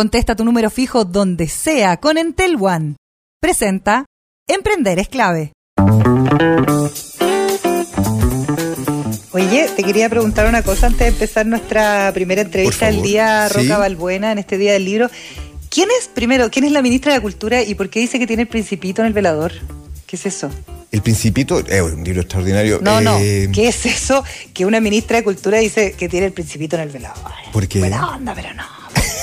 Contesta tu número fijo donde sea con Entel One. Presenta Emprender es clave. Oye, te quería preguntar una cosa antes de empezar nuestra primera entrevista del día Roca Balbuena en este día del libro. ¿Quién es, primero, quién es la ministra de Cultura y por qué dice que tiene el principito en el velador? ¿Qué es eso? El Principito es un libro extraordinario. No, no. Eh, ¿Qué es eso que una ministra de Cultura dice que tiene el Principito en el velador? Porque. Buena onda, pero no.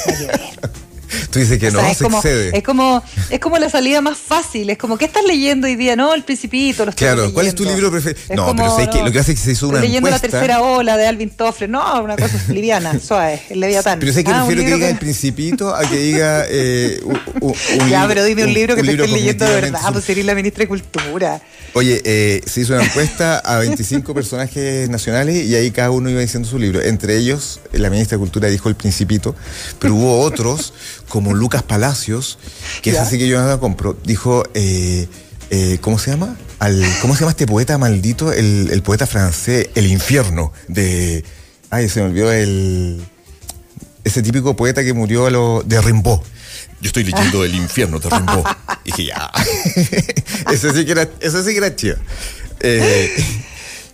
Yes, I do. Tú dices que no, es como, Es como, es como la salida más fácil. Es como, ¿qué estás leyendo hoy día? No, El Principito. Claro, ¿cuál es tu libro preferido? No, pero ¿sabes que Lo que hace es que se hizo una leyendo la tercera ola de Alvin Toffler. No, una cosa liviana, suave, el Leviatán. Pero sé que ah, prefiero que diga El Principito a que diga eh, un, Ya, pero dime un, libro que te estés leyendo de verdad, pues sería la ministra de Cultura. Oye, eh, se hizo una encuesta a 25 personajes nacionales y ahí cada uno iba diciendo su libro. Entre ellos, la ministra de Cultura dijo El Principito, pero hubo otros como Lucas Palacios, que es así que yo nada compro, dijo, eh, eh, ¿cómo se llama? Al, ¿Cómo se llama este poeta maldito? El, poeta francés, El Infierno, de... Ay, se me olvidó el... Ese típico poeta que murió a lo, de Rimbaud. Yo estoy leyendo El Infierno de Rimbaud. Y dije, ya. ese sí que era, ese sí que era chido. Eh,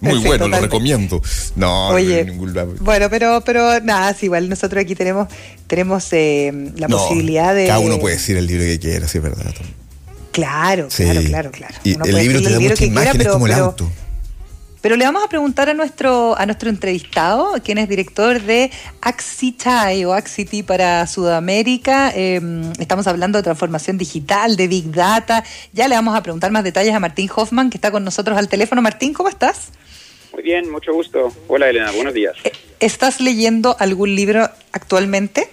muy bueno, lo recomiendo. No, Oye, ningún Bueno, pero, pero nada, igual nosotros aquí tenemos, tenemos eh, la posibilidad de. Cada uno puede decir el libro que quiera, sí es verdad. Claro, claro, claro, claro. Y el libro te da mucha imagen, es como el auto. Pero le vamos a preguntar a nuestro, a nuestro entrevistado, quien es director de Axitai o Axity para Sudamérica. Em, estamos hablando de transformación digital, de Big Data. Ya le vamos a preguntar más detalles a Martín Hoffman, que está con nosotros al teléfono. Martín, ¿cómo estás? Bien, mucho gusto. Hola Elena, buenos días. Eh, ¿Estás leyendo algún libro actualmente?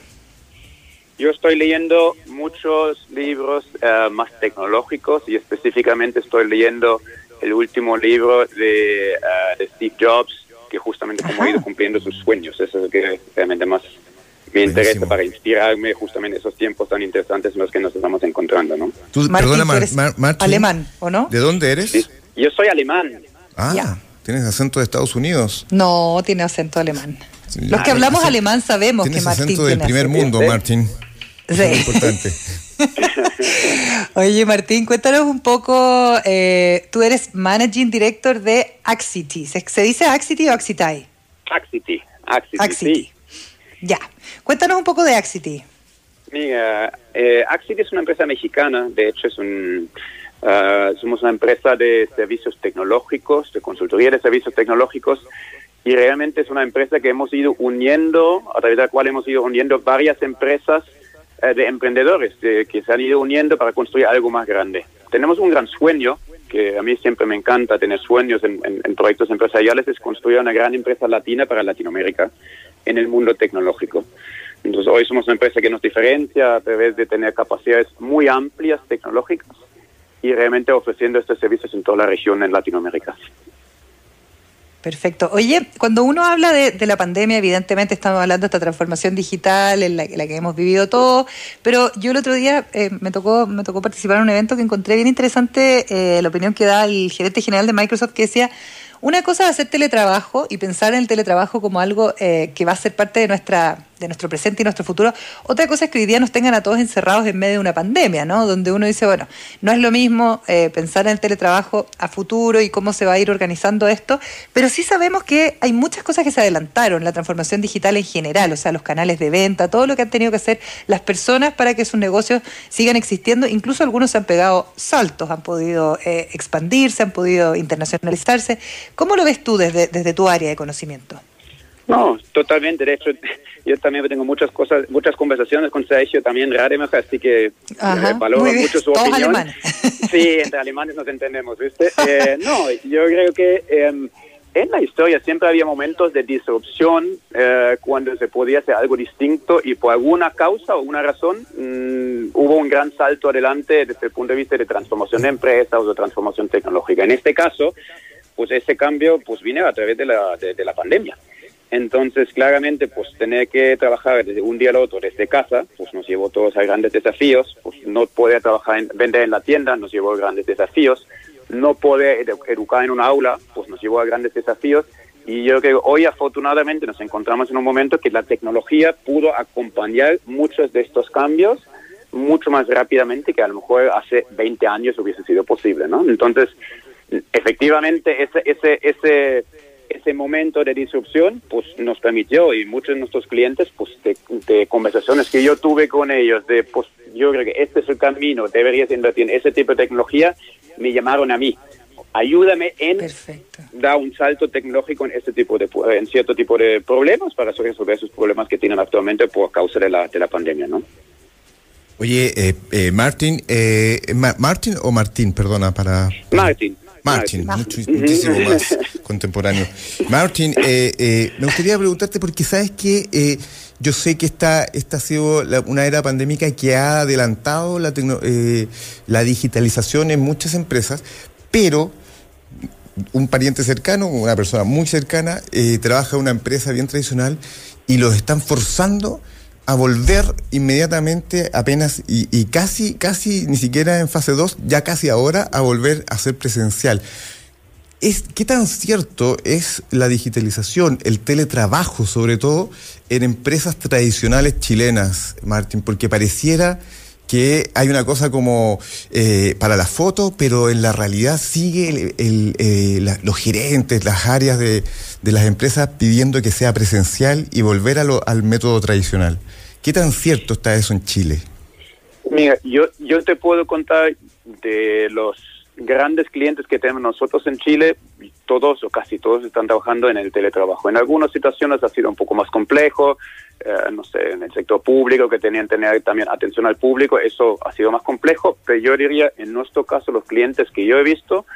Yo estoy leyendo muchos libros eh, más tecnológicos y específicamente estoy leyendo el último libro de, eh, Steve Jobs, que justamente como ha ido cumpliendo sus sueños. Eso es lo que realmente más me interesa para inspirarme justamente en esos tiempos tan interesantes en los que nos estamos encontrando, ¿no? perdona, alemán, ¿o no? ¿De dónde eres? yo soy alemán. Ah. ¿Tienes acento de Estados Unidos? No, tiene acento alemán. Los que hablamos alemán sabemos que Martín acento del primer mundo, Martín. Sí. Es importante. Oye, Martín, cuéntanos un poco. Eh, tú eres Managing Director de Axity. ¿Se, dice Axity o Axitai? Axity. Axity. Ya. Cuéntanos un poco de Axity. Mira, eh, Axity es una empresa mexicana. De hecho, es un Ah, somos una empresa de servicios tecnológicos, de consultoría de servicios tecnológicos, y realmente es una empresa que hemos ido uniendo, a través de la cual hemos ido uniendo varias empresas eh, de emprendedores que se han ido uniendo para construir algo más grande. Tenemos un gran sueño, que a mí siempre me encanta tener sueños en, en proyectos empresariales, es construir una gran empresa latina para Latinoamérica en el mundo tecnológico. Entonces hoy somos una empresa que nos diferencia a través de tener capacidades muy amplias tecnológicas y realmente ofreciendo estos servicios en toda la región en Latinoamérica. Perfecto. Oye, cuando uno habla de, la pandemia, evidentemente estamos hablando de esta transformación digital en la, que hemos vivido todos, pero yo el otro día eh, me tocó me tocó participar en un evento que encontré bien interesante eh, la opinión que da el gerente general de Microsoft que decía una cosa es hacer teletrabajo y pensar en el teletrabajo como algo eh, que va a ser parte de nuestra de nuestro presente y nuestro futuro. Otra cosa es que hoy día nos tengan a todos encerrados en medio de una pandemia, ¿no? Donde uno dice, bueno, no es lo mismo eh, pensar en el teletrabajo a futuro y cómo se va a ir organizando esto, pero sí sabemos que hay muchas cosas que se adelantaron, la transformación digital en general, o sea, los canales de venta, todo lo que han tenido que hacer las personas para que sus negocios sigan existiendo, incluso algunos se han pegado saltos, han podido eh, expandirse, han podido internacionalizarse. ¿Cómo lo ves tú desde, desde tu área de conocimiento? No, totalmente. De hecho, yo también tengo muchas cosas, muchas conversaciones con Sergio también Rademacher, así que eh, valoro mucho su opinión. Alemanes. Sí, entre alemanes nos entendemos, ¿viste? Eh, no, yo creo que em, en la historia siempre había momentos de disrupción eh, cuando se podía hacer algo distinto y por alguna causa o una razón mm, hubo un gran salto adelante desde el punto de vista de transformación de empresas o de transformación tecnológica. En este caso, pues ese cambio pues vino a través de la, de la pandemia. Entonces, claramente, pues tener que trabajar desde un día al otro desde casa, pues nos llevó todos a grandes desafíos. Pues no poder trabajar, en, vender en la tienda nos llevó a grandes desafíos. No poder educar en un aula, pues nos llevó a grandes desafíos. Y yo creo que hoy afortunadamente nos encontramos en un momento que la tecnología pudo acompañar muchos de estos cambios mucho más rápidamente que a lo mejor hace 20 años hubiese sido posible, ¿no? Entonces, efectivamente, ese, ese, ese, ese momento de disrupción, pues nos permitió, y muchos de nuestros clientes, pues de, conversaciones que yo tuve con ellos, de, pues yo creo que este es el camino, deberías invertir en ese tipo de tecnología, me llamaron a mí. Ayúdame en dar un salto tecnológico en este tipo de en cierto tipo de problemas para resolver esos problemas que tienen actualmente por causa de la, de la pandemia, ¿no? Oye, eh, eh, Martín, eh, Martín o Martín, perdona, para... Martín. Martín, muchísimo más contemporáneo. Martín, me gustaría preguntarte porque sabes que yo sé que esta, esta ha sido una era pandémica que ha adelantado la, la digitalización en muchas empresas, pero un pariente cercano, una persona muy cercana, trabaja en una empresa bien tradicional y los están forzando a volver inmediatamente apenas y, casi, casi ni siquiera en fase 2, ya casi ahora a volver a ser presencial. Es, ¿Qué tan cierto es la digitalización, el teletrabajo sobre todo en empresas tradicionales chilenas, Martín? Porque pareciera que hay una cosa como eh, para la foto, pero en la realidad sigue eh, los gerentes, las áreas de, las empresas pidiendo que sea presencial y volver al método tradicional. ¿Qué tan cierto está eso en Chile? Mira, yo, yo te puedo contar de los grandes clientes que tenemos nosotros en Chile, todos o casi todos están trabajando en el teletrabajo. En algunas situaciones ha sido un poco más complejo, eh, no sé, en el sector público que tenían que tener también atención al público, eso ha sido más complejo, pero yo diría, en nuestro caso, los clientes que yo he visto,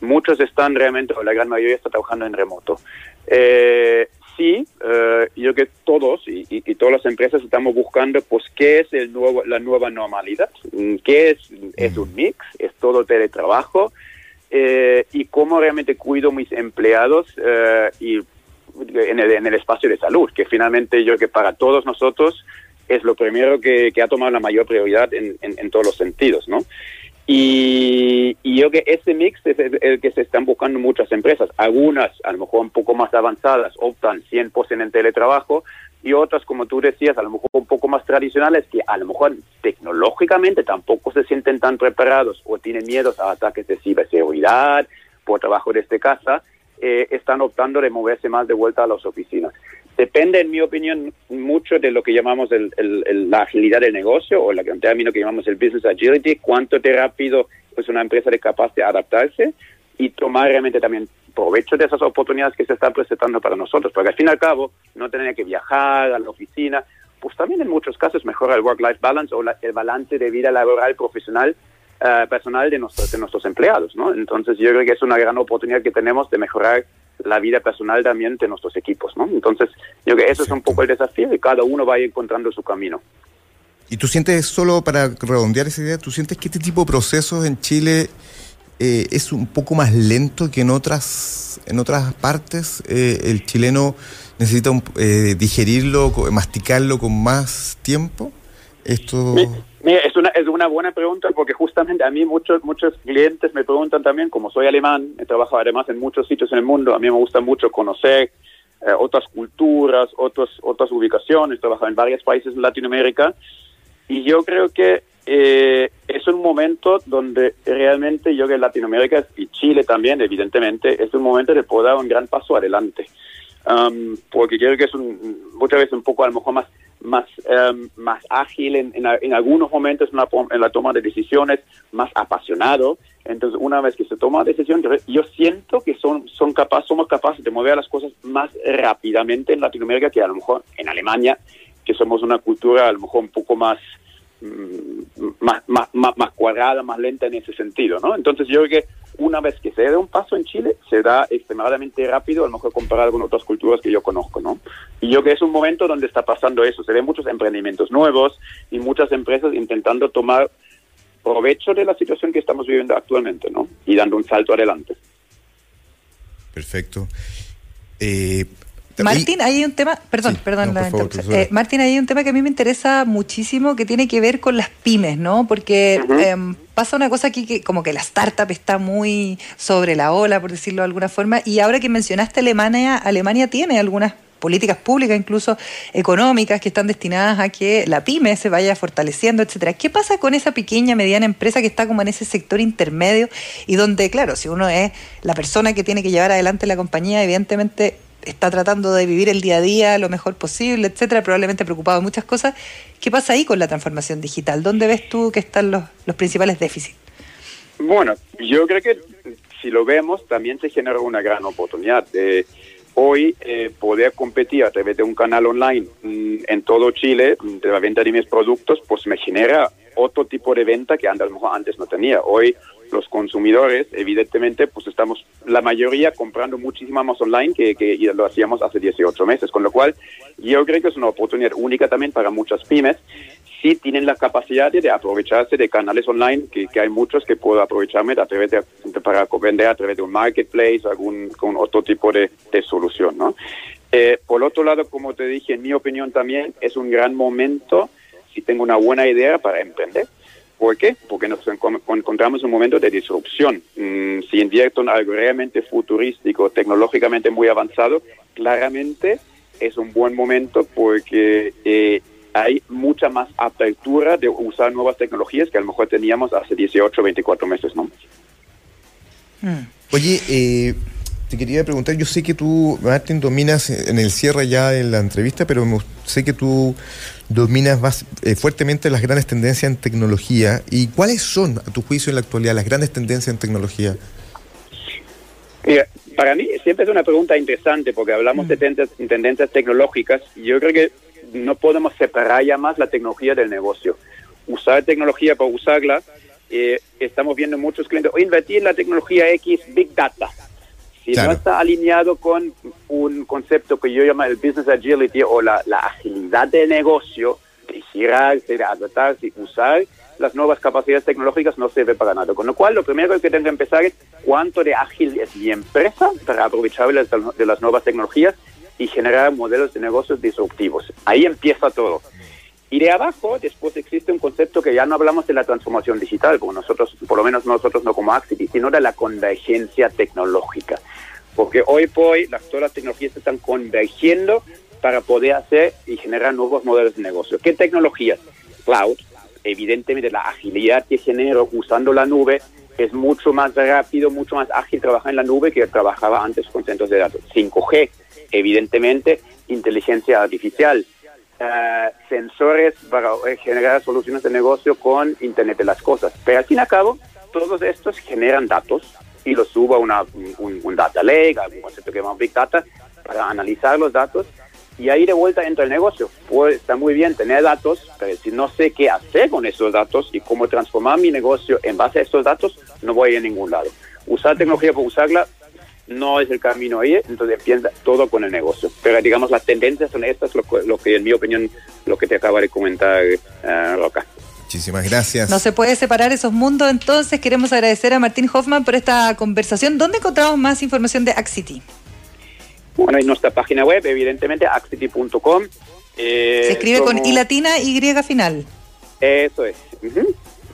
muchos están realmente, o la gran mayoría está trabajando en remoto. Eh, sí, eh, yo que todos y, todas las empresas estamos buscando, pues, qué es el nuevo, la nueva normalidad, mm, qué es, es un mix, es todo teletrabajo eh, y cómo realmente cuido mis empleados eh, y en el, en el espacio de salud, que finalmente yo que para todos nosotros es lo primero que, ha tomado la mayor prioridad en, en todos los sentidos, ¿no? Y, yo que ese mix es el que se están buscando muchas empresas. Algunas, a lo mejor un poco más avanzadas, optan 100% en teletrabajo y otras, como tú decías, a lo mejor un poco más tradicionales, que a lo mejor tecnológicamente tampoco se sienten tan preparados o tienen miedos a ataques de ciberseguridad por trabajo desde casa, eh, están optando de moverse más de vuelta a las oficinas. Depende, en mi opinión, mucho de lo que llamamos el, la agilidad del negocio o el término que llamamos el business agility, cuánto de rápido es una empresa de capaz de adaptarse y tomar realmente también provecho de esas oportunidades que se están presentando para nosotros, porque al fin y al cabo no tener que viajar a la oficina, pues también en muchos casos mejora el work-life balance o el balance de vida laboral profesional eh, personal de nuestros, de nuestros empleados, ¿no? Entonces yo creo que es una gran oportunidad que tenemos de mejorar la vida personal también de nuestros equipos, ¿no? Entonces, yo creo que eso es un poco el desafío y cada uno va encontrando su camino. ¿Y tú sientes, solo para redondear esa idea, tú sientes que este tipo de procesos en Chile eh, es un poco más lento que en otras, en otras partes? Eh, ¿El chileno necesita eh, digerirlo, masticarlo con más tiempo? Mira, es una, es una buena pregunta porque justamente a mí muchos, muchos clientes me preguntan también, como soy alemán, he trabajado además en muchos sitios en el mundo, a mí me gusta mucho conocer eh, otras culturas, otros, otras ubicaciones, he trabajado en varios países en Latinoamérica y yo creo que eh, es un momento donde realmente yo que Latinoamérica y Chile también, evidentemente, es un momento de poder dar un gran paso adelante. Um, porque creo que es un, muchas veces un poco a lo mejor más más, em, más ágil en, en, algunos momentos en la, en la, toma de decisiones, más apasionado. Entonces, una vez que se toma decisión, yo siento que son, son capaces, somos capaces de mover las cosas más rápidamente en Latinoamérica que a lo mejor en Alemania, que somos una cultura a lo mejor un poco más, mm, más, más, más cuadrada, más lenta en ese sentido, ¿no? Entonces, yo creo que una vez que se dé un paso en Chile, se da extremadamente rápido, a lo mejor comparado con otras culturas que yo conozco, ¿no? Y yo que es un momento donde está pasando eso, se ven muchos emprendimientos nuevos y muchas empresas intentando tomar provecho de la situación que estamos viviendo actualmente, ¿no? Y dando un salto adelante. Perfecto. Eh, Martín, hay un tema, perdón, perdón la eh, Martín, hay un tema que a mí me interesa muchísimo que tiene que ver con las pymes, ¿no? Porque pasa una cosa aquí que como que la startup está muy sobre la ola, por decirlo de alguna forma, y ahora que mencionaste Alemania, Alemania tiene algunas políticas públicas, incluso económicas, que están destinadas a que la pyme se vaya fortaleciendo, etcétera. ¿Qué pasa con esa pequeña, mediana empresa que está como en ese sector intermedio y donde, claro, si uno es la persona que tiene que llevar adelante la compañía, evidentemente está tratando de vivir el día a día lo mejor posible, etcétera, probablemente preocupado de muchas cosas. ¿Qué pasa ahí con la transformación digital? ¿Dónde ves tú que están los, los principales déficits? Bueno, yo creo que si lo vemos, también se genera una gran oportunidad. de hoy eh, poder competir a través de un canal online mm, en todo Chile de la venta de mis productos, pues me genera otro tipo de venta que antes, antes no tenía. Hoy los consumidores, evidentemente, pues estamos la mayoría comprando muchísimo más online que, que lo hacíamos hace 18 meses, con lo cual yo creo que es una oportunidad única también para muchas pymes si tienen la capacidad de aprovecharse de canales online, que, hay muchos que puedo aprovecharme a través de, para vender a través de un marketplace, algún con otro tipo de, solución, ¿no? Eh, por otro lado, como te dije, en mi opinión también es un gran momento si tengo una buena idea para emprender. ¿Por qué? Porque nos encontramos en un momento de disrupción. Mm, si invierto en algo realmente futurístico, tecnológicamente muy avanzado, claramente es un buen momento porque eh, hay mucha más apertura de usar nuevas tecnologías que a lo mejor teníamos hace 18 o 24 meses, ¿no? Hmm. Oye, eh, te quería preguntar, yo sé que tú, Martín, dominas en el cierre ya en la entrevista, pero sé que tú dominas más, eh, fuertemente las grandes tendencias en tecnología. ¿Y cuáles son, a tu juicio, en la actualidad, las grandes tendencias en tecnología? para mí siempre es una pregunta interesante porque hablamos de mm. tendencias, tecnológicas y yo creo que no podemos separar ya más la tecnología del negocio. Usar tecnología para usarla, eh, estamos viendo muchos clientes, o invertir en la tecnología X, Big Data. Si no está alineado con un concepto que yo llamo el business agility o la, agilidad de negocio, de girarse, de adaptarse, usar las nuevas capacidades tecnológicas no sirve para nada. Con lo cual, lo primero que tengo que empezar es cuánto de ágil es mi empresa para aprovechar de las nuevas tecnologías y generar modelos de negocios disruptivos. Ahí empieza todo. Y de abajo, después existe un concepto que ya no hablamos de la transformación digital, como nosotros, por lo menos nosotros no como Axity, sino de la convergencia tecnológica. Porque hoy por hoy las, todas las tecnologías están convergiendo para poder hacer y generar nuevos modelos de negocio. ¿Qué tecnologías? Cloud, evidentemente la agilidad que genero usando la nube es mucho más rápido, mucho más ágil trabajar en la nube que trabajaba antes con centros de datos. 5G, evidentemente inteligencia artificial, eh, sensores para eh, generar soluciones de negocio con Internet de las Cosas. Pero al fin y al cabo, todos estos generan datos y los subo a una, un, data lake, a un concepto que llamamos Big Data, para analizar los datos y ahí de vuelta entra el negocio. Pues está muy bien tener datos, pero si no sé qué hacer con esos datos y cómo transformar mi negocio en base a estos datos, no voy a ningún lado. Usar tecnología por usarla no es el camino ahí, entonces empieza todo con el negocio. Pero digamos, las tendencias son estas, lo, lo que en mi opinión, lo que te acaba de comentar uh, Roca. Muchísimas gracias. No se puede separar esos mundos, entonces queremos agradecer a Martín Hoffman por esta conversación. ¿Dónde encontramos más información de Axity? Bueno, en nuestra página web, evidentemente, axity.com. Eh, Se escribe con I latina y griega final. Eso es.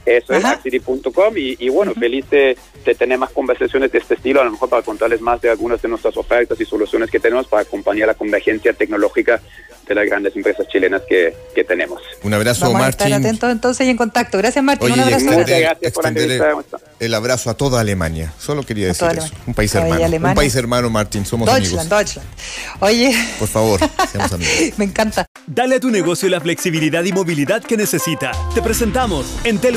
Eso es, axity.com. Y, bueno, feliz de, tener más conversaciones de este estilo, a lo mejor para contarles más de algunas de nuestras ofertas y soluciones que tenemos para acompañar la convergencia tecnológica de las grandes empresas chilenas que, tenemos. Un abrazo, Vamos Martín. A estar atentos entonces y en contacto. Gracias, Martín. Un abrazo. Muchas gracias por la El abrazo a toda Alemania. Solo quería decir eso. Un país hermano. Un país hermano, Martín. Somos Deutschland, amigos. Deutschland. Oye. Por favor, seamos amigos. Me encanta. Dale a tu negocio la flexibilidad y movilidad que necesita. Te presentamos Entel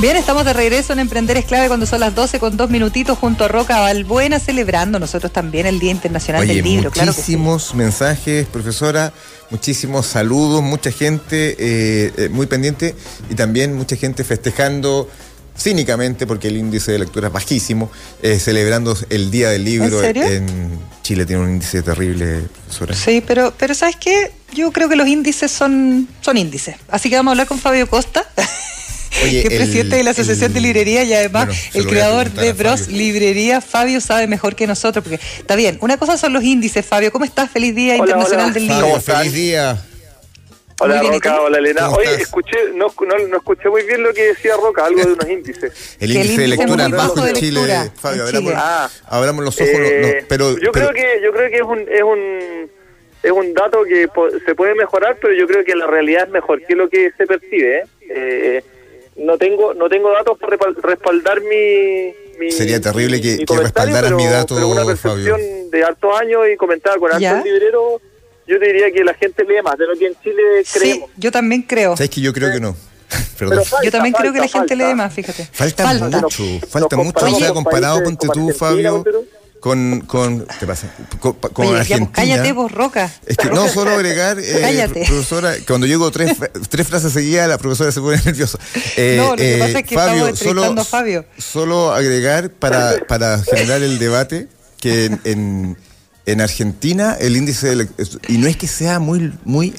Bien, estamos de regreso en Emprender es clave cuando son las 12 con dos minutitos junto a Roca Balbuena celebrando nosotros también el Día Internacional del Libro. Muchísimos mensajes, profesora, muchísimos saludos, mucha gente eh, eh, muy pendiente y también mucha gente festejando cínicamente, porque el índice de lectura es bajísimo, eh, celebrando el Día del Libro ¿En, Chile tiene un índice terrible, profesora. Sí, pero, pero ¿sabes qué? Yo creo que los índices son, son índices. Así que vamos a hablar con Fabio Costa. que es presidente de la Asociación de Librería y además el creador de Bros Librería, Fabio sabe mejor que nosotros, porque está bien. Una cosa son los índices, Fabio. ¿Cómo estás? Feliz Día Internacional del Libro. feliz día. Hola Roca, hola Elena. Oye, escuché, no, no, escuché muy bien lo que decía Roca, algo de unos índices. El índice, de lectura bajo de Chile, Fabio, ah, abramos, los ojos, eh, pero, yo creo que yo creo que es un es un es un dato que se puede mejorar, pero yo creo que la realidad es mejor que lo que se percibe. ¿eh? eh no tengo no tengo datos para respaldar mi, Sería terrible que, que respaldaras mi dato, pero una percepción de hartos años y comentaba con hartos libreros yo te diría que la gente lee más de lo que en Chile creemos. Sí, yo también creo. ¿Sabes que yo creo que no? Perdón. yo también creo que la gente lee más, fíjate. Falta, mucho, falta mucho. O sea, comparado, ponte tú, Fabio, con, con, ¿qué pasa? Con, con Argentina. cállate vos, Roca. Es que no, solo agregar, eh, profesora, cuando llego tres, tres frases seguidas, la profesora se pone nerviosa. Eh, no, lo que eh, pasa es que Fabio, solo, a Fabio. Solo agregar para, para generar el debate que en en Argentina el índice de, y no es que sea muy muy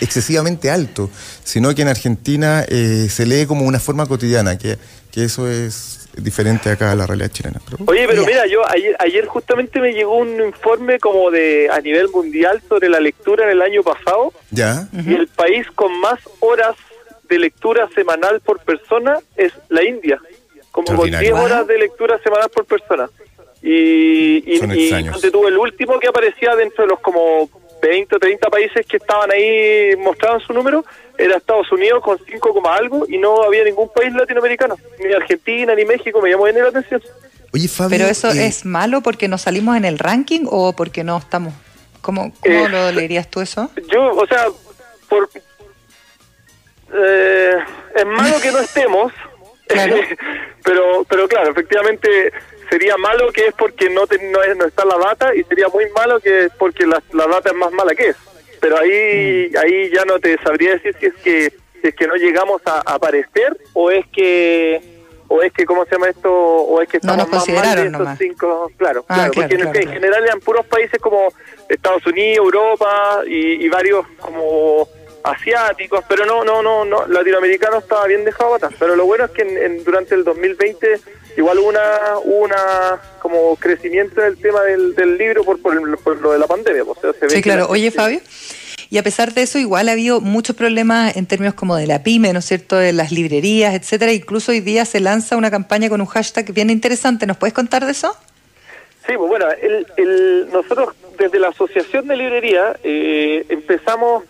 excesivamente alto, sino que en Argentina eh, se lee como una forma cotidiana, que, que, eso es diferente acá a la realidad chilena. Oye, pero mira, yo ayer, ayer justamente me llegó un informe como de a nivel mundial sobre la lectura en el año pasado. Ya. Y el país con más horas de lectura semanal por persona es la India, como con 10 horas de lectura semanal por persona. Y, y, donde tuvo el último que aparecía dentro de los como 20 o 30 países que estaban ahí mostraban su número, era Estados Unidos con 5, algo y no había ningún país latinoamericano, ni Argentina ni México, me llamó bien la atención. Oye, Fabio, ¿Pero eso eh, es malo porque no salimos en el ranking o porque no estamos? ¿Cómo, cómo eh, lo leerías tú eso? Yo, o sea, por, eh, es malo que no estemos, pero, pero claro, efectivamente sería malo que es porque no, no, está la data y sería muy malo que es porque la, data es más mala que es. Pero ahí mm. ahí ya no te sabría decir si es que si es que no llegamos a, aparecer o es que o es que cómo se llama esto o es que estamos más mal de estos cinco claro ah, claro, porque en, general eran puros países como Estados Unidos Europa y, y varios como asiáticos, pero no, no, no, no, latinoamericano estaba bien dejado atrás. Pero lo bueno es que en, durante el 2020 igual hubo una, una como crecimiento del tema del, del libro por, por, lo de la pandemia. Pues, sí, claro. Oye, Fabio. Y a pesar de eso, igual ha habido muchos problemas en términos como de la pyme, ¿no es cierto?, de las librerías, etcétera. Incluso hoy día se lanza una campaña con un hashtag bien interesante. ¿Nos puedes contar de eso? Sí, pues bueno, el, el, nosotros desde la Asociación de Librería eh, empezamos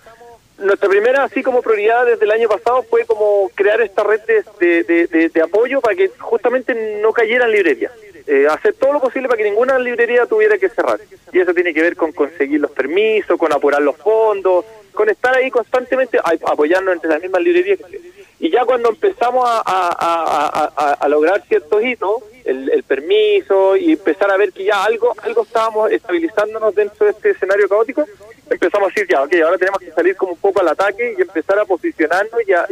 nuestra primera, así como prioridad desde el año pasado, fue como crear esta red de, de, apoyo para que justamente no cayeran librerías. Eh, hacer todo lo posible para que ninguna librería tuviera que cerrar. Y eso tiene que ver con conseguir los permisos, con apurar los fondos, con estar ahí constantemente apoyarnos entre las mismas librerías. Y ya cuando empezamos a, a, a, lograr ciertos hitos, el, el, permiso y empezar a ver que ya algo algo estábamos estabilizándonos dentro de este escenario caótico, empezamos a decir ya, ok, ahora tenemos que salir como un poco al ataque y empezar a posicionarnos y a,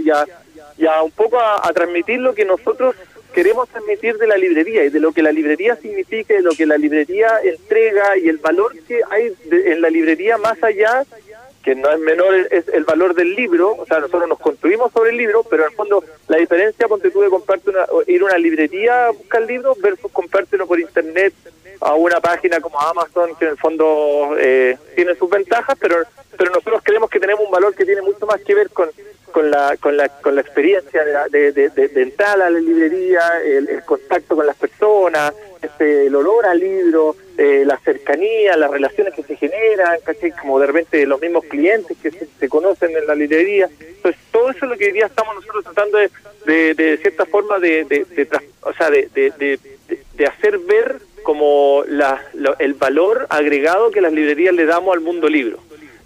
y a, un poco a, transmitir lo que nosotros queremos transmitir de la librería y de lo que la librería significa, de lo que la librería entrega y el valor que hay en la librería más allá que no es menor es el valor del libro, o sea, nosotros nos construimos sobre el libro, pero en el fondo la diferencia, ponte tú de comprarte una, ir a una librería a buscar libros versus comprártelo por internet a una página como Amazon, que en el fondo eh, tiene sus ventajas, pero pero nosotros creemos que tenemos un valor que tiene mucho más que ver con, con, la, con, la, con la experiencia de, de, de, entrar a la librería, el, contacto con las personas, este, el olor al libro, eh, la cercanía, las relaciones que se generan, como de repente los mismos clientes que se, conocen en la librería. Entonces, todo eso es lo que hoy día estamos nosotros tratando de, de, cierta forma de, o sea, de, de, hacer ver como la, el valor agregado que las librerías le damos al mundo libro.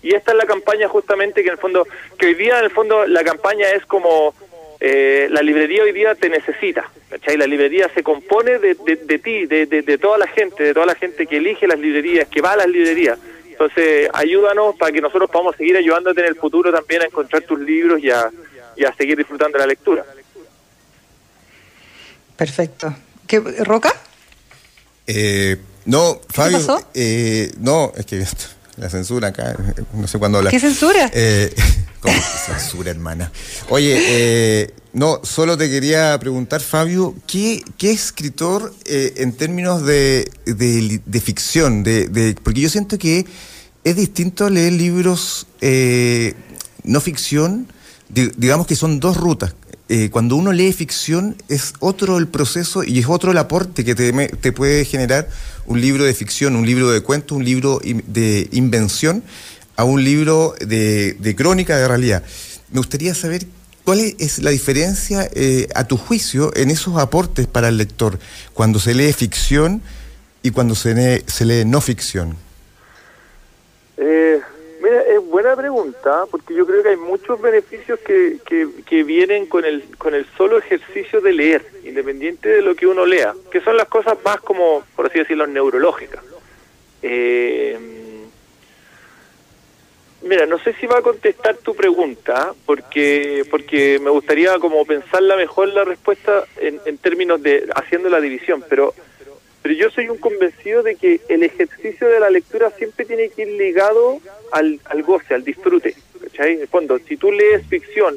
Y esta es la campaña justamente que en el fondo, que hoy día en el fondo la campaña es como eh, la librería hoy día te necesita, ¿cachai? La librería se compone de, de, ti, de, de, toda la gente, de toda la gente que elige las librerías, que va a las librerías. Entonces, ayúdanos para que nosotros podamos seguir ayudándote en el futuro también a encontrar tus libros y a, y a seguir disfrutando de la lectura. Perfecto. ¿Qué, ¿Roca? Eh, no, Fabio. ¿Qué pasó? Eh, no, es que la censura acá, no sé cuándo habla. ¿Qué censura? Eh, ¿Cómo censura, hermana? Oye, eh, no, solo te quería preguntar, Fabio, ¿qué, qué escritor eh, en términos de, de, ficción? De, porque yo siento que es distinto leer libros no ficción, digamos que son dos rutas. Cuando uno lee ficción es otro el proceso y es otro el aporte que te, te puede generar un libro de ficción, un libro de cuentos, un libro de invención a un libro de, de crónica de realidad. Me gustaría saber cuál es la diferencia, eh, a tu juicio, en esos aportes para el lector, cuando se lee ficción y cuando se lee, se lee no ficción. Eh, buena pregunta, porque yo creo que hay muchos beneficios que, que, vienen con el, con el solo ejercicio de leer, independiente de lo que uno lea, que son las cosas más como, por así decirlo, neurológicas. Eh, Mira, no sé si va a contestar tu pregunta, porque porque me gustaría como pensarla mejor la respuesta en, en términos de haciendo la división, pero pero yo soy un convencido de que el ejercicio de la lectura siempre tiene que ir ligado al, al goce, al disfrute. ¿cachai? En el fondo, si tú lees ficción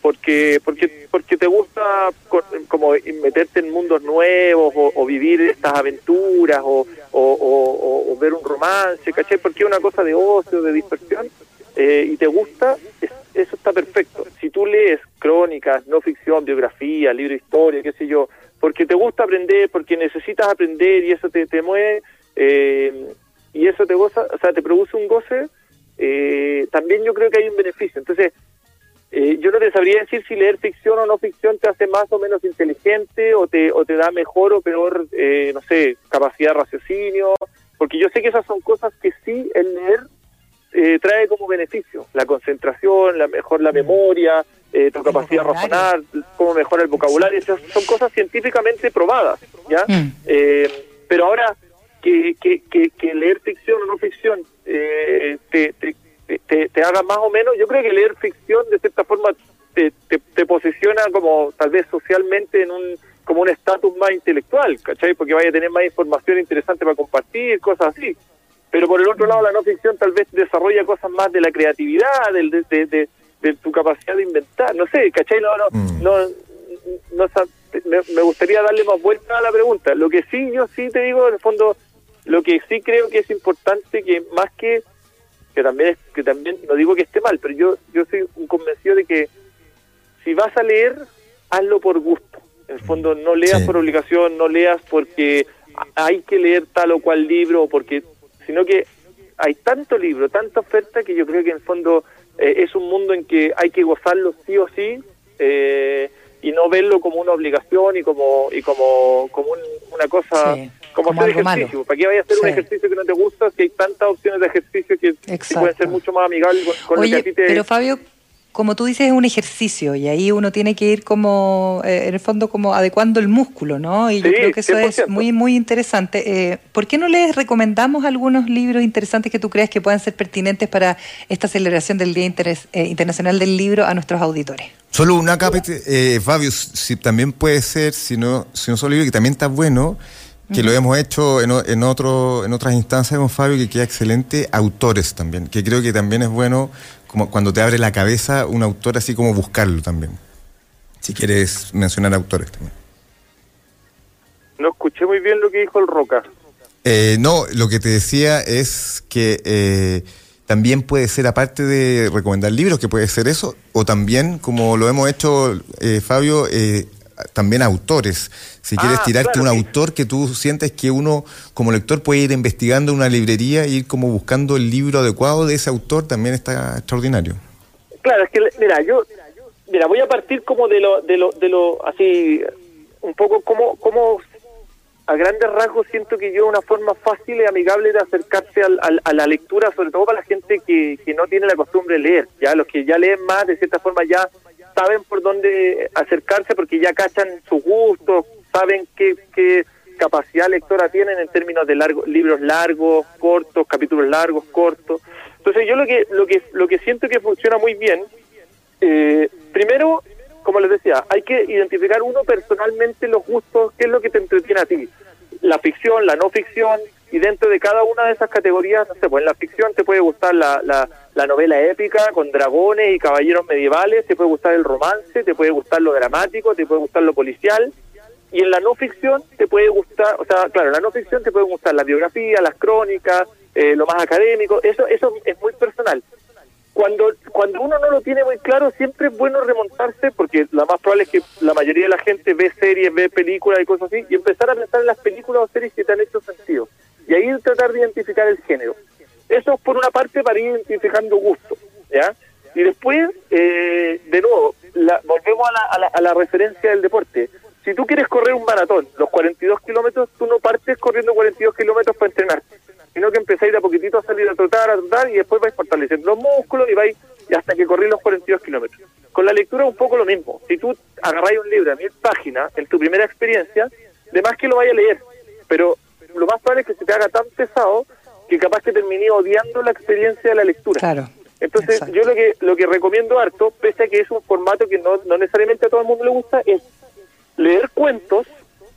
porque porque porque te gusta como meterte en mundos nuevos o, vivir estas aventuras o, o, ver un romance, ¿cachai? Porque es una cosa de ocio, de dispersión eh, y te gusta, eso está perfecto. Si tú lees crónicas, no ficción, biografía, libro de historia, qué sé yo, porque te gusta aprender, porque necesitas aprender y eso te, te mueve eh, y eso te goza, o sea, te produce un goce, eh, también yo creo que hay un beneficio. Entonces, eh, yo no te sabría decir si leer ficción o no ficción te hace más o menos inteligente o te, o te da mejor o peor, eh, no sé, capacidad de raciocinio, porque yo sé que esas son cosas que sí el leer eh, trae como beneficio, la concentración, la mejor la mm. Memoria, tu capacidad de razonar, cómo mejora el vocabulario, esas son cosas científicamente probadas, ¿ya? Mm. pero ahora, que, que, que, leer ficción o no ficción te, te te, te, haga más o menos, yo creo que leer ficción de cierta forma te, te, posiciona como tal vez socialmente en un como un estatus más intelectual, ¿cachai? Porque vaya a tener más información interesante para compartir, cosas así. Pero por el otro lado, la no ficción tal vez desarrolla cosas más de la creatividad, del, de, de, de, tu capacidad de inventar, no sé, ¿cachai? No, no, mm. no, no, me, me, gustaría darle más vuelta a la pregunta. Lo que sí, yo sí te digo, en el fondo, lo que sí creo que es importante, que más que que también que también no digo que esté mal, pero yo yo soy un convencido de que si vas a leer, hazlo por gusto. En el fondo no leas por obligación, no leas porque hay que leer tal o cual libro, porque sino que hay tanto libro, tanta oferta que yo creo que en el fondo eh, es un mundo en que hay que gozarlo sí o sí eh, y no verlo como una obligación y como y como como una cosa como, hacer ejercicio. ¿Para qué vayas a hacer un ejercicio que no te gusta si hay tantas opciones de ejercicio que, pueden ser mucho más amigables con, lo que a ti te... Pero Fabio, como tú dices, es un ejercicio y ahí uno tiene que ir como, eh, en el fondo, como adecuando el músculo, ¿no? Y yo creo que eso es muy, muy interesante. Eh, ¿Por qué no les recomendamos algunos libros interesantes que tú creas que puedan ser pertinentes para esta celebración del Día eh, Internacional del Libro a nuestros auditores? Solo una capa, Fabio, si también puede ser, si no, si no solo libro que también está bueno, que lo hemos hecho en, en, otro, en otras instancias con Fabio, que queda excelente, autores también, que creo que también es bueno como cuando te abre la cabeza un autor así como buscarlo también. Si quieres mencionar autores también. No escuché muy bien lo que dijo el Roca. Eh, no, lo que te decía es que eh, también puede ser, aparte de recomendar libros, que puede ser eso, o también, como lo hemos hecho, eh, Fabio, también autores. Si quieres ah, tirarte un autor que tú sientes que uno como lector puede ir investigando una librería e ir como buscando el libro adecuado de ese autor, también está extraordinario. Claro, es que, mira, yo, mira, voy a partir como de lo, de lo, de lo, así, un poco como, como a grandes rasgos siento que yo una forma fácil y amigable de acercarse al, a la lectura, sobre todo para la gente que, que no tiene la costumbre de leer, ya los que ya leen más, de cierta forma ya saben por dónde acercarse porque ya cachan sus gustos, saben qué, qué capacidad lectora tienen en términos de largo, libros largos, cortos, capítulos largos, cortos. Entonces yo lo que lo que lo que siento que funciona muy bien, eh, primero como les decía, hay que identificar uno personalmente los gustos, qué es lo que te entretiene a ti. La ficción, la no ficción, y dentro de cada una de esas categorías, no sé, pues en la ficción te puede gustar la, la, la novela épica con dragones y caballeros medievales, te puede gustar el romance, te puede gustar lo dramático, te puede gustar lo policial, y en la no ficción te puede gustar, o sea, claro, en la no ficción te puede gustar la biografía, las crónicas, eh, lo más académico, eso, eso es muy personal cuando cuando uno no lo tiene muy claro, siempre es bueno remontarse, porque lo más probable es que la mayoría de la gente ve series, ve películas y cosas así, y empezar a pensar en las películas o series que te han hecho sentido. Y ahí tratar de identificar el género. Eso es por una parte para ir identificando gusto, ¿ya? Y después, eh, de nuevo, volvemos a la, a, la, a la referencia del deporte. Si tú quieres correr un maratón, los 42 kilómetros, tú no partes corriendo 42 kilómetros para entrenar sino que empezáis de a poquitito a salir a trotar, a trotar y después vais fortaleciendo los músculos y vais hasta que corrí los 42 kilómetros. Con la lectura un poco lo mismo. Si tú agarráis un libro a mil páginas en tu primera experiencia, de más que lo vaya a leer, pero lo más probable es que se te haga tan pesado que capaz que terminé odiando la experiencia de la lectura. Claro. Entonces, yo lo que lo que recomiendo harto, pese a que es un formato que no, no necesariamente a todo el mundo le gusta, es leer cuentos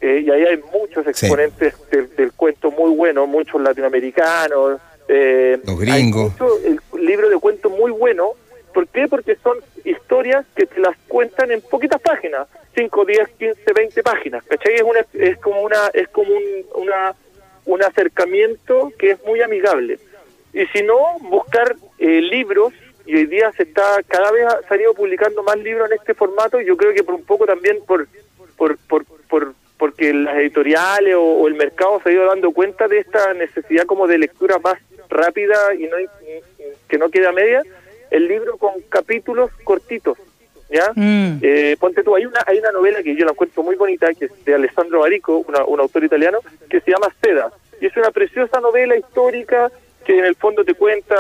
eh, y ahí hay muchos exponentes del, cuento muy buenos, muchos latinoamericanos. Eh, Los gringos. el libro de cuentos muy bueno. ¿Por qué? Porque son historias que te las cuentan en poquitas páginas, 5, 10, 15, 20 páginas. ¿Cachai? Es, una, es como, una, es como un, una, un acercamiento que es muy amigable. Y si no, buscar eh, libros y hoy día se está cada vez se han ido publicando más libros en este formato y yo creo que por un poco también por por, por, por porque las editoriales o, el mercado se ha ido dando cuenta de esta necesidad como de lectura más rápida y no que no queda media, el libro con capítulos cortitos, ¿ya? Mm. Eh, ponte tú, hay una hay una novela que yo la encuentro muy bonita, que es de Alessandro Barico, un autor italiano, que se llama Seda, y es una preciosa novela histórica que en el fondo te cuenta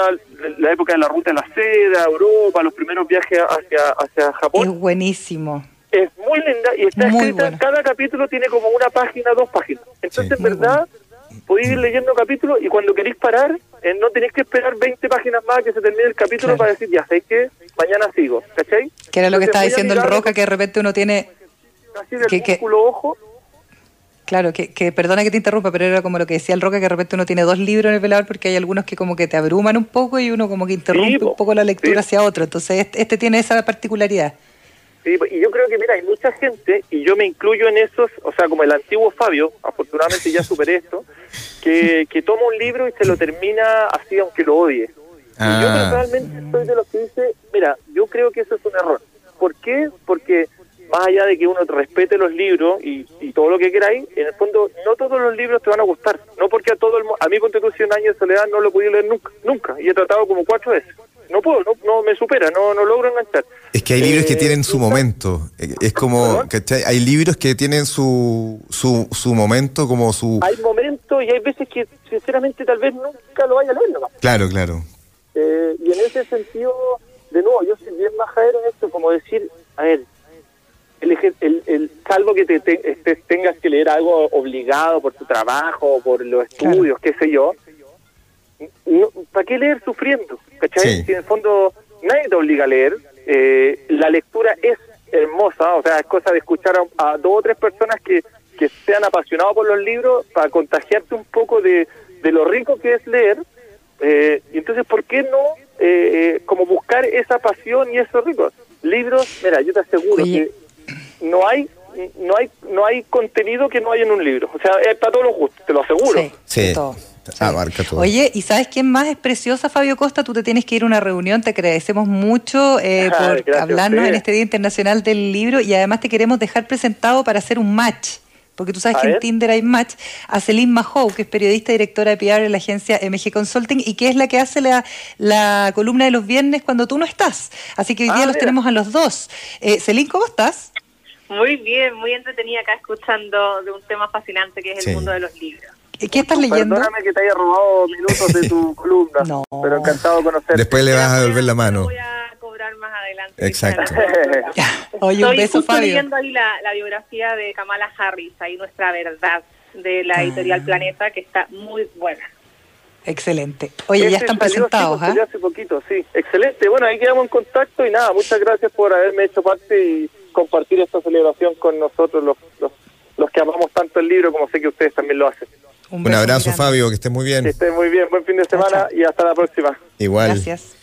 la época de la ruta de la seda, Europa, los primeros viajes hacia, hacia Japón. Es buenísimo es muy linda y está escrita, cada capítulo tiene como una página, dos páginas. Entonces, en verdad, podéis ir leyendo capítulos y cuando queréis parar, eh, no tenéis que esperar 20 páginas más que se termine el capítulo para decir, ya sé que mañana sigo, ¿cachai? Que era lo que estaba diciendo el Roca, que de repente uno tiene... Casi del que, ojo. Claro, que, que, perdona que te interrumpa, pero era como lo que decía el Roca, que de repente uno tiene dos libros en el velador porque hay algunos que como que te abruman un poco y uno como que interrumpe un poco la lectura hacia otro. Entonces este, este tiene esa particularidad. Sí, y yo creo que, mira, hay mucha gente, y yo me incluyo en esos, o sea, como el antiguo Fabio, afortunadamente ya superé esto, que, que toma un libro y se lo termina así aunque lo odie. Y yo ah. personalmente soy de los que dice, mira, yo creo que eso es un error. ¿Por qué? Porque más allá de que uno respete los libros y, y todo lo que queráis, en el fondo no todos los libros te van a gustar. No porque a todo el a mí Constitución Año de Soledad no lo he podido leer nunca, nunca, y he tratado como cuatro veces no puedo, no, me supera, no, no logro enganchar. Es que hay libros que eh, tienen su momento. Es como, ¿cachai? Hay libros que tienen su, su, su momento, como su... Hay momentos y hay veces que, sinceramente, tal vez nunca lo vaya a leer nomás. Claro, claro. Eh, y en ese sentido, de nuevo, yo soy bien majadero en esto, como decir, a ver, el, el, el, salvo que te, tengas que leer algo obligado por tu trabajo, por los estudios, qué sé yo, ¿para qué leer sufriendo? ¿Cachai? Si en el fondo nadie te obliga a leer, eh, la lectura es hermosa, o sea, es cosa de escuchar a, dos o tres personas que, que sean apasionados por los libros para contagiarte un poco de, de lo rico que es leer. Eh, y entonces, ¿por qué no eh, como buscar esa pasión y esos ricos? Libros, mira, yo te aseguro que no hay no hay no hay contenido que no haya en un libro. O sea, es para todos los gustos, te lo aseguro. Sí, Oye, ¿y sabes quién más es preciosa, Fabio Costa? Tú te tienes que ir a una reunión, te agradecemos mucho eh, por hablarnos en este Día Internacional del Libro y además te queremos dejar presentado para hacer un match. Porque tú sabes que en Tinder hay match a Celine Mahou, que es periodista y directora de PR en la agencia MG Consulting y que es la que hace la, la columna de los viernes cuando tú no estás. Así que hoy día ah, los tenemos a los dos. Eh, Celine, ¿cómo estás? Muy bien, muy entretenida acá escuchando de un tema fascinante que es el mundo de los libros. ¿Qué estás leyendo? Perdóname que te haya robado minutos de tu columna, no. pero encantado de conocerte. Después le vas a devolver la mano. Voy a cobrar más adelante. Exacto. Oye, un beso, Estoy leyendo ahí la, la, biografía de Kamala Harris, ahí nuestra verdad, de la ah. editorial Planeta, que está muy buena. Excelente. Oye, ya están presentados, ¿ah? Hace poquito, sí. Excelente. Bueno, ahí quedamos en contacto y nada, muchas gracias por haberme hecho parte y compartir esta celebración con nosotros, los, los, que amamos tanto el libro, como sé que ustedes también lo hacen. Un, abrazo, Fabio, que esté muy bien. Que esté muy bien, buen fin de semana y hasta la próxima. Igual. Gracias.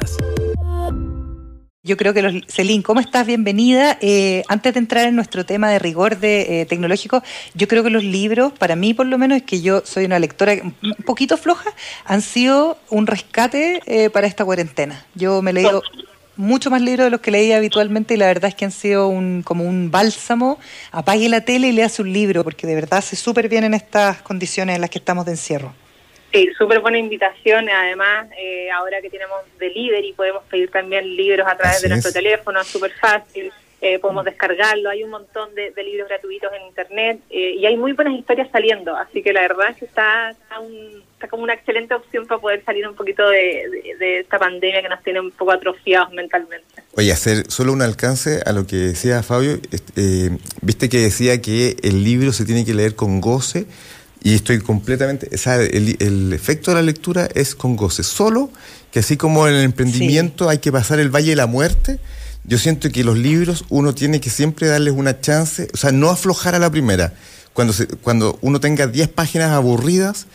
Yo creo que los, Celín, ¿cómo estás? Bienvenida. Eh, antes de entrar en nuestro tema de rigor de, eh, tecnológico, yo creo que los libros, para mí por lo menos, es que yo soy una lectora un poquito floja, han sido un rescate eh, para esta cuarentena. Yo me he leído mucho más libros de los que leía habitualmente y la verdad es que han sido un, como un bálsamo. Apague la tele y lea un libro, porque de verdad hace súper bien en estas condiciones en las que estamos de encierro. Sí, súper buena invitación. Además, eh, ahora que tenemos delivery, podemos pedir también libros a través de nuestro teléfono, súper fácil. Eh, podemos descargarlo. Hay un montón de, libros gratuitos en Internet eh, y hay muy buenas historias saliendo. Así que la verdad es que está, está, como una excelente opción para poder salir un poquito de, esta pandemia que nos tiene un poco atrofiados mentalmente. Oye, hacer solo un alcance a lo que decía Fabio. Viste que decía que el libro se tiene que leer con goce y estoy completamente, el, el, efecto de la lectura es con goce, solo que así como en el emprendimiento hay que pasar el valle de la muerte, yo siento que los libros uno tiene que siempre darles una chance, o sea, no aflojar a la primera. Cuando, se, cuando uno tenga 10 páginas aburridas,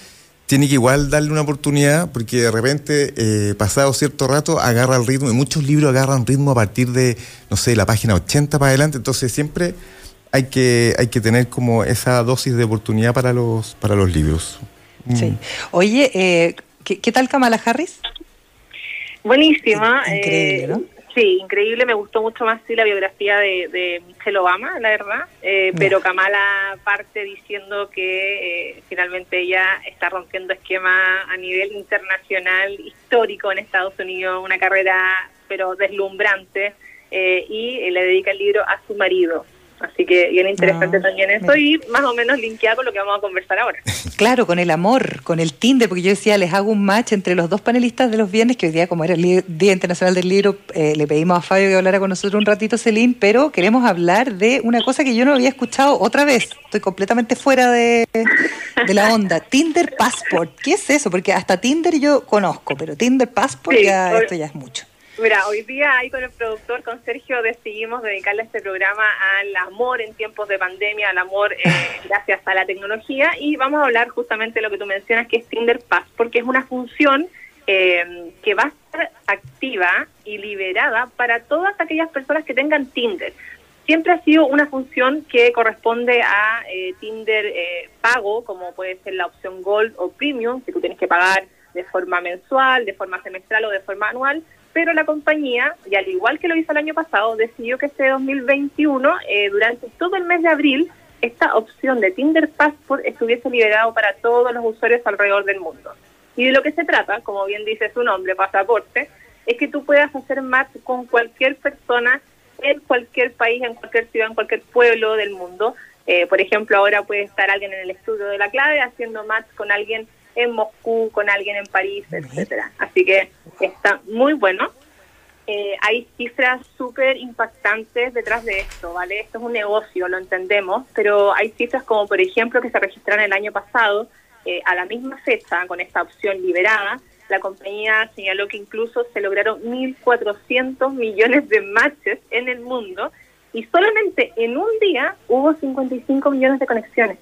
tiene que igual darle una oportunidad, porque de repente, eh, pasado cierto rato, agarra el ritmo, y muchos libros agarran ritmo a partir de, no sé, la página 80 para adelante, entonces siempre hay que, hay que tener como esa dosis de oportunidad para los, para los libros. Sí. Mm. Oye, eh, ¿qué, tal Kamala Harris? Buenísima. Increíble, eh, ¿no? Sí, increíble. Me gustó mucho más sí, la biografía de, Michelle Obama, la verdad. Eh, pero Kamala parte diciendo que finalmente ella está rompiendo esquema a nivel internacional histórico en Estados Unidos, una carrera pero deslumbrante. y le dedica el libro a su marido, Así que bien interesante ah, también eso y más o menos linkeado con lo que vamos a conversar ahora. Claro, con el amor, con el Tinder, porque yo decía, les hago un match entre los dos panelistas de los viernes, que hoy día, como era el Día Internacional del Libro, eh, le pedimos a Fabio que hablara con nosotros un ratito, Celine, pero queremos hablar de una cosa que yo no había escuchado otra vez. Estoy completamente fuera de, la onda. Tinder Passport, ¿qué es eso? Porque hasta Tinder yo conozco, pero Tinder Passport ya, esto ya es mucho. Mira, hoy día ahí con el productor, con Sergio, decidimos dedicarle este programa al amor en tiempos de pandemia, al amor eh, gracias a la tecnología y vamos a hablar justamente de lo que tú mencionas, que es Tinder Pass, porque es una función eh, que va a estar activa y liberada para todas aquellas personas que tengan Tinder. Siempre ha sido una función que corresponde a eh, Tinder pago, como puede ser la opción Gold o Premium, que tú tienes que pagar de forma mensual, de forma semestral o de forma anual pero la compañía, y al igual que lo hizo el año pasado, decidió que este 2021, eh, durante todo el mes de abril, esta opción de Tinder Passport estuviese liberado para todos los usuarios alrededor del mundo. Y de lo que se trata, como bien dice su nombre, pasaporte, es que tú puedas hacer match con cualquier persona en cualquier país, en cualquier ciudad, en cualquier pueblo del mundo. Eh, por ejemplo, ahora puede estar alguien en el estudio de la clave haciendo match con alguien en Moscú, con alguien en París, etcétera. Así que está muy bueno. Eh, hay cifras súper impactantes detrás de esto, ¿vale? Esto es un negocio, lo entendemos, pero hay cifras como, por ejemplo, que se registraron el año pasado, eh, a la misma fecha, con esta opción liberada, la compañía señaló que incluso se lograron 1.400 millones de matches en el mundo y solamente en un día hubo 55 millones de conexiones.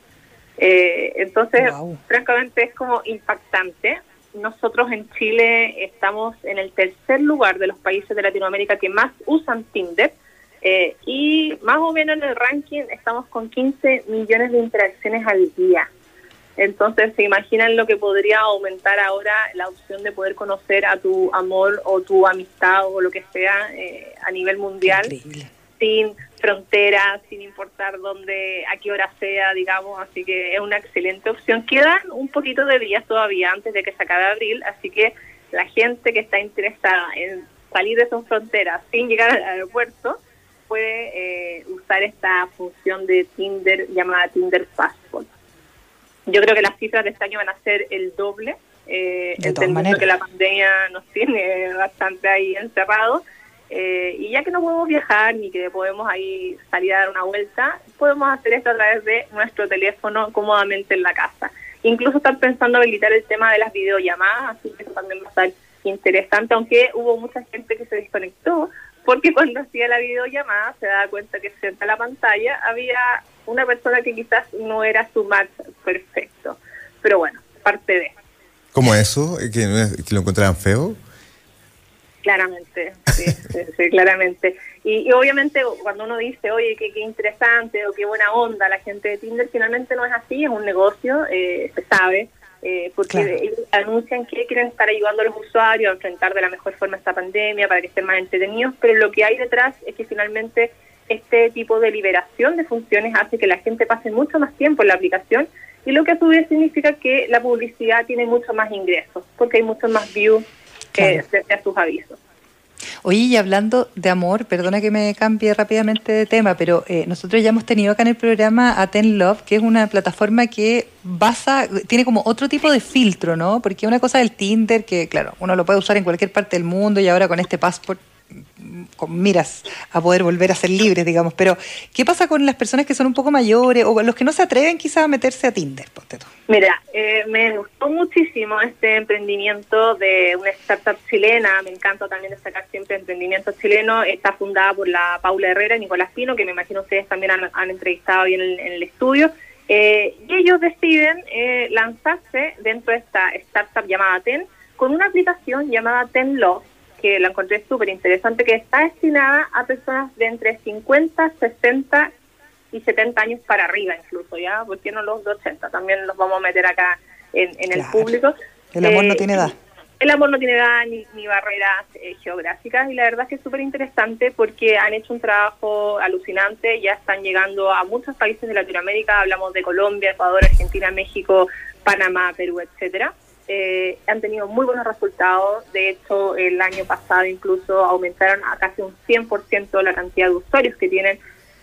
Eh, entonces, francamente es como impactante. Nosotros en Chile estamos en el tercer lugar de los países de Latinoamérica que más usan Tinder eh, y más o menos en el ranking estamos con 15 millones de interacciones al día. Entonces, se imaginan lo que podría aumentar ahora la opción de poder conocer a tu amor o tu amistad o lo que sea eh, a nivel mundial sin fronteras, sin importar dónde, a qué hora sea, digamos, así que es una excelente opción. Quedan un poquito de días todavía antes de que se acabe abril, así que la gente que está interesada en salir de sus fronteras sin llegar al aeropuerto, puede eh, usar esta función de Tinder llamada Tinder Passport. Yo creo que las cifras de este año van a ser el doble, eh, entendiendo que la pandemia nos tiene bastante ahí encerrados. Eh, y ya que no podemos viajar ni que podemos ahí salir a dar una vuelta, podemos hacer esto a través de nuestro teléfono cómodamente en la casa. Incluso están pensando habilitar el tema de las videollamadas, así que eso también va a estar interesante, aunque hubo mucha gente que se desconectó, porque cuando hacía la videollamada se daba cuenta que frente a la pantalla había una persona que quizás no era su match perfecto. Pero bueno, parte de. ¿Cómo eso? ¿Que, que lo encontraban feo? Claramente, sí, sí, claramente. Y, obviamente cuando uno dice, oye, qué, qué, interesante o qué buena onda la gente de Tinder, finalmente no es así, es un negocio, eh, se sabe, eh, porque ellos anuncian que quieren estar ayudando a los usuarios a enfrentar de la mejor forma esta pandemia para que estén más entretenidos, pero lo que hay detrás es que finalmente este tipo de liberación de funciones hace que la gente pase mucho más tiempo en la aplicación y lo que a su vez significa que la publicidad tiene mucho más ingresos, porque hay muchos más views a sus avisos. Oye, y hablando de amor, perdona que me cambie rápidamente de tema, pero eh, nosotros ya hemos tenido acá en el programa a Ten Love, que es una plataforma que basa, tiene como otro tipo de filtro, ¿no? Porque una cosa del Tinder, que claro, uno lo puede usar en cualquier parte del mundo y ahora con este passport con miras a poder volver a ser libres, digamos. Pero, ¿qué pasa con las personas que son un poco mayores o los que no se atreven quizás a meterse a Tinder? Mira, eh, me gustó muchísimo este emprendimiento de una startup chilena. Me encanta también destacar siempre emprendimiento chileno. Está fundada por la Paula Herrera y Nicolás Pino, que me imagino ustedes también han, entrevistado bien en, el estudio. Eh, y ellos deciden eh, lanzarse dentro de esta startup llamada TEN con una aplicación llamada TEN Love que la encontré súper interesante, que está destinada a personas de entre 50, 60 y 70 años para arriba incluso, ¿ya? ¿Por qué no los de 80? También los vamos a meter acá en, el público. El amor no eh, tiene edad. El amor no tiene edad ni, barreras eh, geográficas y la verdad es que es súper interesante porque han hecho un trabajo alucinante, ya están llegando a muchos países de Latinoamérica, hablamos de Colombia, Ecuador, Argentina, México, Panamá, Perú, etcétera eh, han tenido muy buenos resultados. De hecho, el año pasado incluso aumentaron a casi un 100% la cantidad de usuarios que tienen.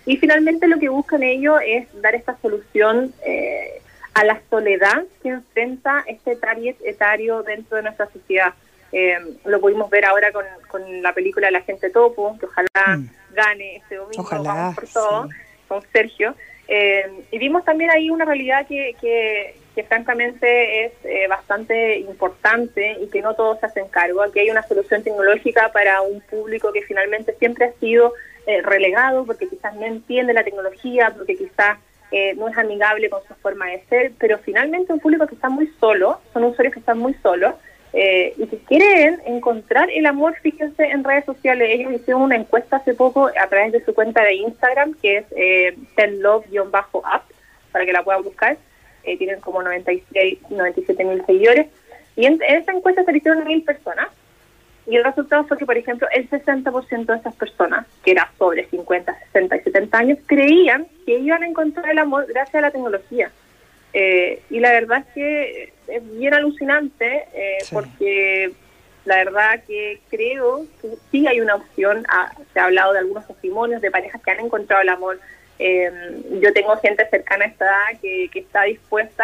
Y finalmente lo que buscan ellos es dar esta solución eh, a la soledad que enfrenta este target etario dentro de nuestra sociedad. Eh, lo pudimos ver ahora con, con, la película La gente topo, que ojalá mm. gane este domingo, ojalá, por todo, con Sergio. y vimos también ahí una realidad que, que, que francamente es eh, bastante importante y que no todos se hacen cargo. Aquí hay una solución tecnológica para un público que finalmente siempre ha sido eh, relegado porque quizás no entiende la tecnología, porque quizás eh, no es amigable con su forma de ser, pero finalmente un público que está muy solo, son usuarios que están muy solos y que quieren encontrar el amor, fíjense en redes sociales. Ellos hicieron una encuesta hace poco a través de su cuenta de Instagram, que es eh, tenlove-app, para que la puedan buscar eh, tienen como 96, 97 mil seguidores. Y en, esa encuesta se hicieron mil personas. Y el resultado fue que, por ejemplo, el 60% de esas personas, que era sobre 50, 60 y 70 años, creían que iban a encontrar el amor gracias a la tecnología. Eh, y la verdad es que es bien alucinante eh, porque la verdad que creo que sí hay una opción. Ah, se ha hablado de algunos testimonios de parejas que han encontrado el amor eh, yo tengo gente cercana a esta edad que, está dispuesta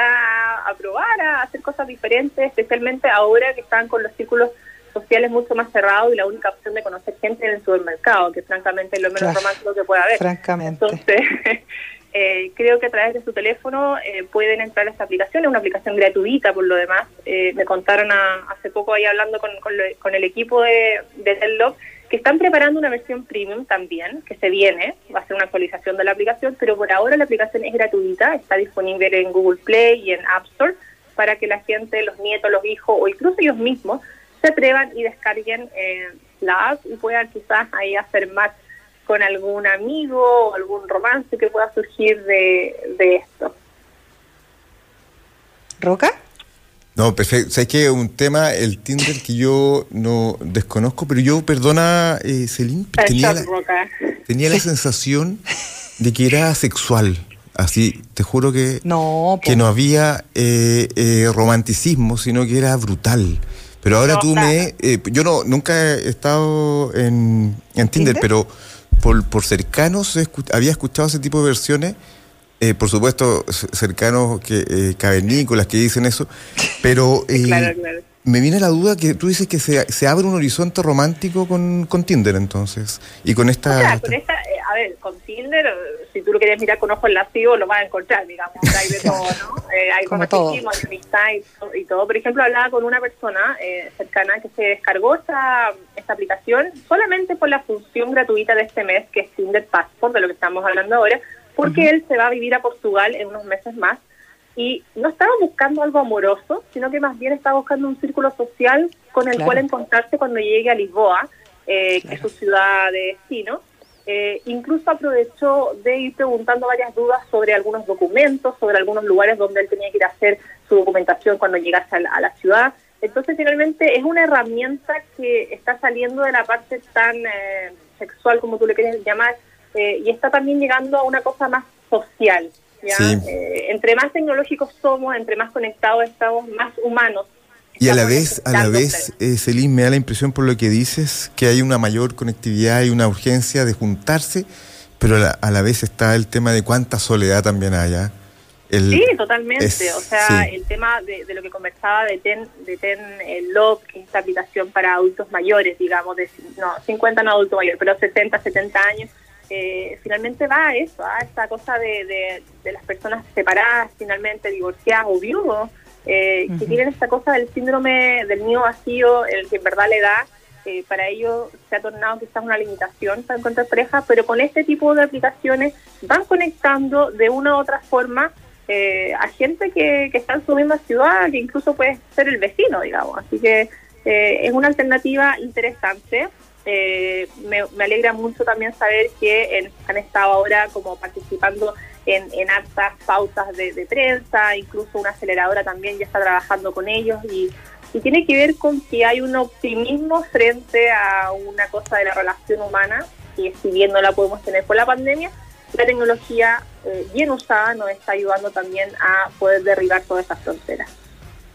a, probar, a hacer cosas diferentes, especialmente ahora que están con los círculos sociales mucho más cerrados y la única opción de conocer gente en el supermercado, que francamente es lo menos romántico que puede haber. Francamente. Entonces, eh, creo que a través de su teléfono eh, pueden entrar a esta aplicación, es una aplicación gratuita por lo demás. Eh, me contaron hace poco ahí hablando con, con, el equipo de, de que están preparando una versión premium también, que se viene, va a ser una actualización de la aplicación, pero por ahora la aplicación es gratuita, está disponible en Google Play y en App Store para que la gente, los nietos, los hijos o incluso ellos mismos se atrevan y descarguen eh, la app y puedan quizás ahí hacer match con algún amigo o algún romance que pueda surgir de, de esto. ¿Roca? No, perfecto. Sabes que un tema, el Tinder que yo no desconozco, pero yo, perdona, eh, tenía la, tenía la sensación de que era sexual. Así, te juro que no, que no había eh, eh, romanticismo, sino que era brutal. Pero ahora tú me... Eh, yo no nunca he estado en, en Tinder, pero por, por cercanos había escuchado ese tipo de versiones. Eh, por supuesto, cercanos que eh, cavernícolas que dicen eso, pero claro, claro me viene la duda que tú dices que se, se abre un horizonte romántico con, con Tinder entonces y con esta... con esta eh, a ver, con Tinder, si tú lo querías mirar con ojos lascivos, lo vas a encontrar, digamos, hay de todo, ¿no? Eh, hay como hay amistad y, todo. Por ejemplo, hablaba con una persona eh, cercana que se descargó esta, esta aplicación solamente por la función gratuita de este mes, que es Tinder Passport, de lo que estamos hablando ahora, porque él se va a vivir a Portugal en unos meses más y no estaba buscando algo amoroso, sino que más bien estaba buscando un círculo social con el cual encontrarse cuando llegue a Lisboa, eh, que es su ciudad de destino. Eh, incluso aprovechó de ir preguntando varias dudas sobre algunos documentos, sobre algunos lugares donde él tenía que ir a hacer su documentación cuando llegase a la, ciudad. Entonces, finalmente, es una herramienta que está saliendo de la parte tan eh, sexual, como tú le quieres llamar, y está también llegando a una cosa más social. Eh, entre más tecnológicos somos, entre más conectados estamos, más humanos. Y a la vez, a la vez, eh, me da la impresión por lo que dices que hay una mayor conectividad y una urgencia de juntarse, pero a la, vez está el tema de cuánta soledad también haya. ¿ah? sí, totalmente. o sea, el tema de, lo que conversaba de Ten, de Ten el Log, esta aplicación para adultos mayores, digamos, de no, 50 no adultos mayores, pero 60, 70 años, eh, finalmente va a eso, a esta cosa de, de, las personas separadas, finalmente divorciadas o viudos, eh, que tienen esta cosa del síndrome del nido vacío, el que en verdad le da, eh, para ellos se ha tornado quizás una limitación para encontrar pareja, pero con este tipo de aplicaciones van conectando de una u otra forma a gente que, que está en su misma ciudad, que incluso puede ser el vecino, digamos. Así que es una alternativa interesante. Eh, me, alegra mucho también saber que han estado ahora como participando en, en pautas de, prensa, incluso una aceleradora también ya está trabajando con ellos y, tiene que ver con que hay un optimismo frente a una cosa de la relación humana que si bien no la podemos tener por la pandemia, la tecnología eh, bien usada nos está ayudando también a poder derribar todas esas fronteras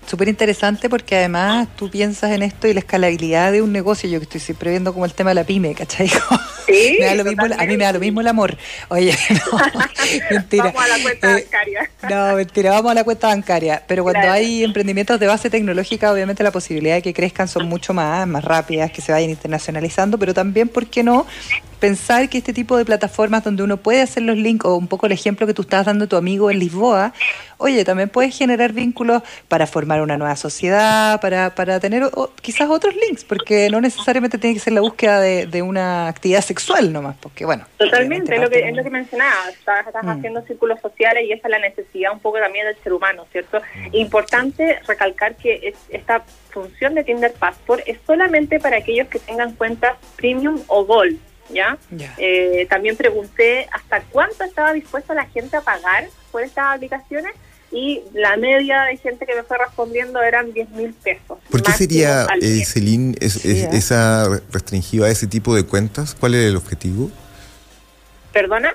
súper interesante porque además tú piensas en esto y la escalabilidad de un negocio, yo que estoy siempre viendo como el tema de la pyme, ¿cachai? Sí, me da lo mismo, a mí me da lo mismo el amor. Oye, no, mentira. Vamos a la cuenta eh, bancaria. no, mentira, vamos a la cuenta bancaria. Pero cuando hay emprendimientos de base tecnológica, obviamente la posibilidad de que crezcan son mucho más, más rápidas, que se vayan internacionalizando, pero también, ¿por qué no? Pensar que este tipo de plataformas donde uno puede hacer los links, o un poco el ejemplo que tú estabas dando a tu amigo en Lisboa, oye, también puedes generar vínculos para formar una nueva sociedad, para, para tener quizás otros links, porque no necesariamente tiene que ser la búsqueda de, una actividad sexual nomás, porque bueno. Totalmente, es lo, que, es lo que mencionaba, estás, mm. haciendo círculos sociales y esa es la necesidad un poco también del ser humano, ¿cierto? Mm. Importante recalcar que esta función de Tinder Passport es solamente para aquellos que tengan cuentas premium o gold. ¿Ya? Eh, también pregunté hasta cuánto estaba dispuesta la gente a pagar por estas aplicaciones y la media de gente que me fue respondiendo eran 10 mil pesos. ¿Por qué sería, eh, Celine, es, ¿eh? esa restringida a ese tipo de cuentas? ¿Cuál es el objetivo? ¿Perdona?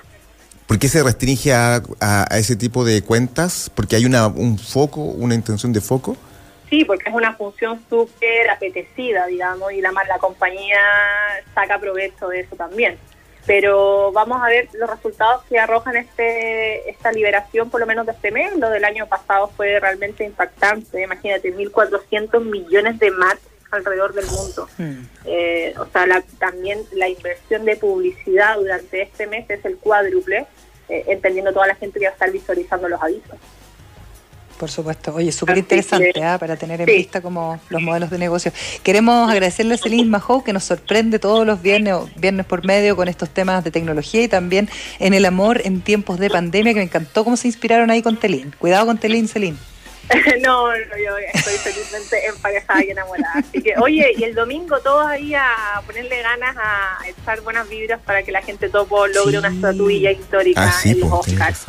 ¿Por qué se restringe a, ese tipo de cuentas? ¿Porque hay una, un foco, una intención de foco? Sí, porque es una función súper apetecida, digamos, y la, la compañía saca provecho de eso también pero vamos a ver los resultados que arrojan este esta liberación, por lo menos de este mes. Lo del año pasado fue realmente impactante. Imagínate, 1.400 millones de match alrededor del mundo. Hmm. Eh, o sea, también la inversión de publicidad durante este mes es el cuádruple, eh, entendiendo toda la gente que va a estar visualizando los avisos. Por supuesto. Oye, súper interesante ¿ah? para tener en vista como los modelos de negocio. Queremos agradecerle a Celine Mahou que nos sorprende todos los viernes, viernes por medio con estos temas de tecnología y también en el amor en tiempos de pandemia, que me encantó cómo se inspiraron ahí con Telín. Cuidado con Telín, Celine. no, yo estoy felizmente emparejada y enamorada. Así que, oye, y el domingo todos ahí a ponerle ganas a echar buenas vibras para que la gente topo logre una estatuilla histórica ah, en los Oscars.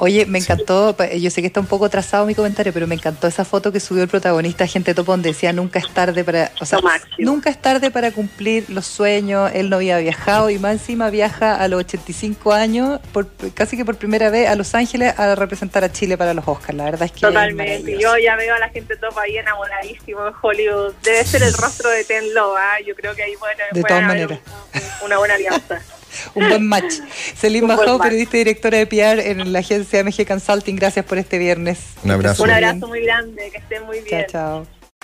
Oye, me encantó, yo sé que está un poco trazado mi comentario, pero me encantó esa foto que subió el protagonista Gente Topón, decía nunca es tarde para, o sea, nunca es tarde para cumplir los sueños, él no había viajado y más encima viaja a los 85 años, por, casi que por primera vez a Los Ángeles a representar a Chile para los Oscars, la verdad es que Totalmente, yo ya veo a la gente top ahí enamoradísimo en Hollywood, debe ser el rostro de Ten Lo, ¿ah? yo creo que ahí bueno, de todas maneras. una buena alianza. un buen match. Celine Bajao, periodista y directora de PR en la agencia MG Consulting, gracias por este viernes. Un abrazo. Un abrazo muy grande, que estén muy bien. Chao, chao.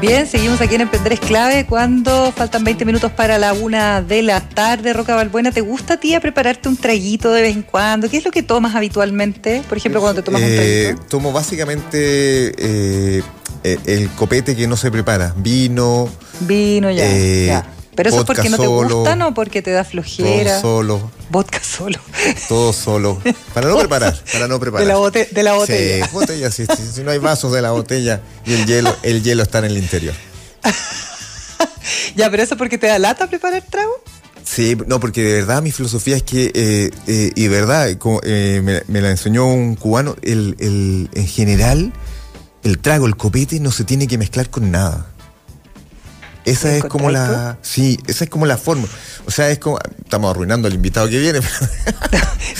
Bien, seguimos aquí en Emprender es Clave cuando faltan 20 minutos para la una de la tarde. Roca Balbuena, ¿te gusta a ti prepararte un traguito de vez en cuando? ¿Qué es lo que tomas habitualmente? Por ejemplo, cuando te tomas un Eh, traguito. tomo básicamente eh, eh, el copete que no se prepara. Vino, Vino ya, eh, ya. Pero eso es porque no te solo, gustan o porque te da flojera. todo solo, Vodka solo. todo solo. Para no preparar, para no preparar. De la, bote- de la botella. Sí, botella, sí, sí, Si no hay vasos de la botella y el hielo, el hielo está en el interior. Ya, pero eso es porque te da lata preparar trago. Sí, no, porque de verdad mi filosofía es que, eh, eh, y de verdad, como, eh, me, me la enseñó un cubano, el, el- en general, el trago, el copete no se tiene que mezclar con nada. Esa ¿Te es como la. Sí, esa es como la forma. O sea, es como. Estamos arruinando al invitado que viene.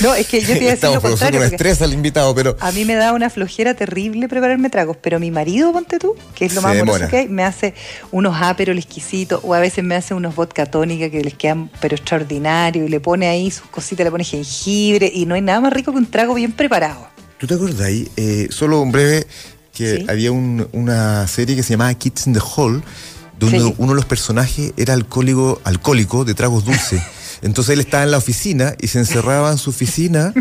No, es que yo te iba a decir Estamos produciendo un estrés al invitado, pero. A mí me da una flojera terrible prepararme tragos, pero mi marido, ponte tú, que es lo más demora. que hay, me hace unos aperol exquisitos o a veces me hace unos vodka tónica que les quedan pero extraordinario y le pone ahí sus cositas, le pone jengibre y no hay nada más rico que un trago bien preparado. ¿Tú te acuerdas ahí? Eh, solo un breve, que Sí. había un- una serie que se llamaba Kids in the Hall, donde Sí. uno de los personajes era alcohólico, alcohólico de tragos dulces. Entonces él estaba en la oficina y se encerraba en su oficina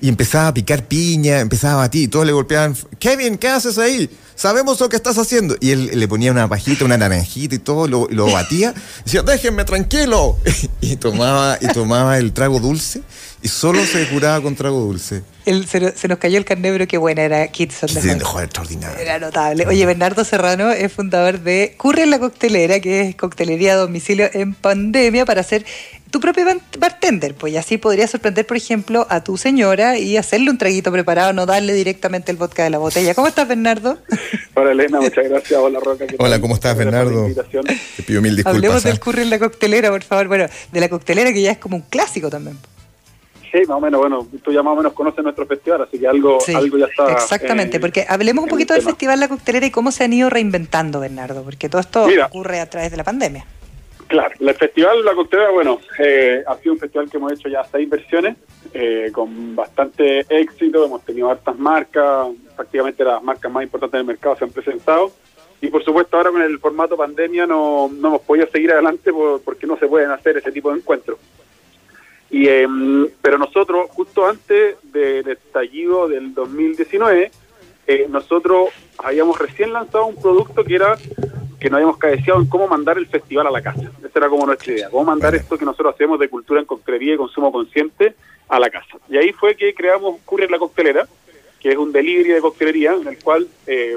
y empezaba a picar piña, empezaba a batir, y todos le golpeaban, Kevin, ¿qué haces ahí? Sabemos lo que estás haciendo. Y él le ponía una pajita, una naranjita y todo, lo, lo batía. Decía, déjenme tranquilo. Y tomaba, y tomaba el trago dulce y solo se curaba con trago dulce. El- se, se nos cayó el carné, pero qué buena era Kids on the Sí, joder, extraordinario. Era notable. Oye, Bernardo Serrano es fundador de Curre en la Coctelera, que es coctelería a domicilio en pandemia para hacer tu propio bartender. Pues y así podrías sorprender, por ejemplo, a tu señora y hacerle un traguito preparado, no darle directamente el vodka de la botella. ¿Cómo estás, Bernardo? Hola Elena, muchas gracias. Hola Roca. ¿qué Hola, tal? ¿cómo estás, Bernardo? Te pido mil disculpas. Hablemos del Curry en la Coctelera, por favor. Bueno, de la coctelera que ya es como un clásico también. Sí, más o menos, bueno, tú ya más o menos conoces nuestro festival, así que algo, Sí, algo ya está. exactamente, eh, porque hablemos un poquito el del tema. Festival La Coctelera y cómo se han ido reinventando, Bernardo, porque todo esto Mira. ocurre a través de la pandemia. Claro, el festival La Coctelera, bueno, eh, ha sido un festival que hemos hecho ya seis versiones, eh, con bastante éxito, hemos tenido hartas marcas, prácticamente las marcas más importantes del mercado se han presentado, y por supuesto ahora con el formato pandemia no, no hemos podido seguir adelante por- porque no se pueden hacer ese tipo de encuentros. Y, eh, pero nosotros, justo antes del estallido del 2019, eh, nosotros habíamos recién lanzado un producto que era que nos habíamos cabeceado en cómo mandar el festival a la casa. Esa era como nuestra idea, cómo mandar esto que nosotros hacemos de cultura en coctelería y consumo consciente a la casa. Y ahí fue que creamos Curry la Coctelera, que es un delivery de coctelería en el cual, eh,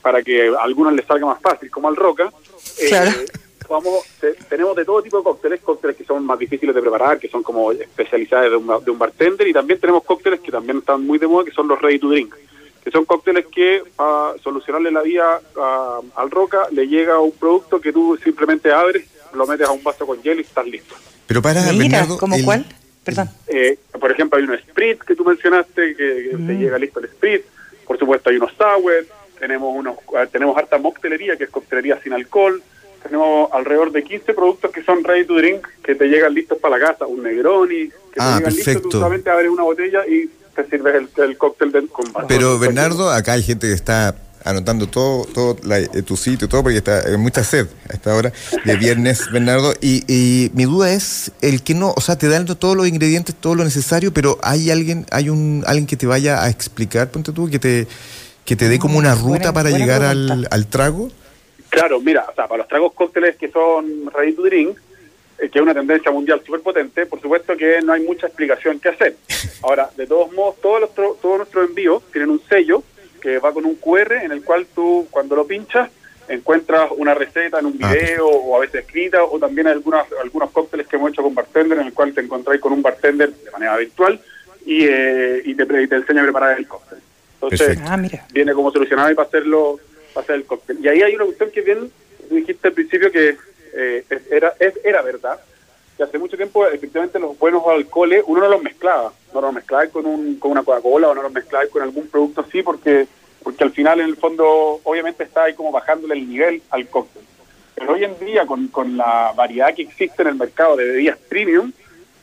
para que a algunos les salga más fácil, como al Roca, eh, Claro. vamos, te- tenemos de todo tipo de cócteles, cócteles que son más difíciles de preparar, que son como especialidades de un, de un bartender, y también tenemos cócteles que también están muy de moda, que son los ready to drink, que son cócteles que para solucionarle la vida a- al roca le llega un producto que tú simplemente abres, lo metes a un vaso con hielo y estás listo. Pero para, Mira, Bernardo. ¿cómo el- cuál? Perdón. Eh, por ejemplo, hay unos spritz que tú mencionaste, que, que Mm. te llega listo el spritz. Por supuesto, hay unos sour. Tenemos unos, eh, tenemos harta moctelería, que es coctelería sin alcohol. Tenemos alrededor de 15 productos que son ready to drink, que te llegan listos para la casa. Un Negroni, que Ah, te llegan listos. perfecto. Tú solamente abres una botella y te sirves el, el cóctel de, con Pero Bernardo, acá hay gente que está anotando todo, todo la- eh, tu sitio, todo, porque está hay mucha sed a esta hora de viernes, Bernardo. Y, y mi duda es el que no, o sea, te dan todos los ingredientes, todo lo necesario, pero hay alguien, hay un alguien que te vaya a explicar, ponte tú, que te que te dé como una ruta Buena- para buena llegar al, al trago. Claro, mira, o sea, para los tragos cócteles que son ready to drink, eh, que es una tendencia mundial súper potente, por supuesto que no hay mucha explicación que hacer. Ahora, de todos modos, todos, los tro- todos nuestros envíos tienen un sello que va con un QR en el cual tú, cuando lo pinchas, encuentras una receta en un ah, video o a veces escrita, o también algunas, algunos cócteles que hemos hecho con bartender en el cual te encontráis con un bartender de manera virtual y, eh, y, te, te, enseña a preparar el cóctel. Entonces, ah, viene como solucionado y para hacerlo, para hacer el cóctel. Y ahí hay una cuestión que bien dijiste al principio que eh, era, era verdad, que hace mucho tiempo efectivamente los buenos alcoholes uno no los mezclaba, no los mezclaba con, un, con una Coca-Cola o no los mezclaba con algún producto así porque porque al final en el fondo obviamente está ahí como bajándole el nivel al cóctel. Pero hoy en día con, con la variedad que existe en el mercado de bebidas premium,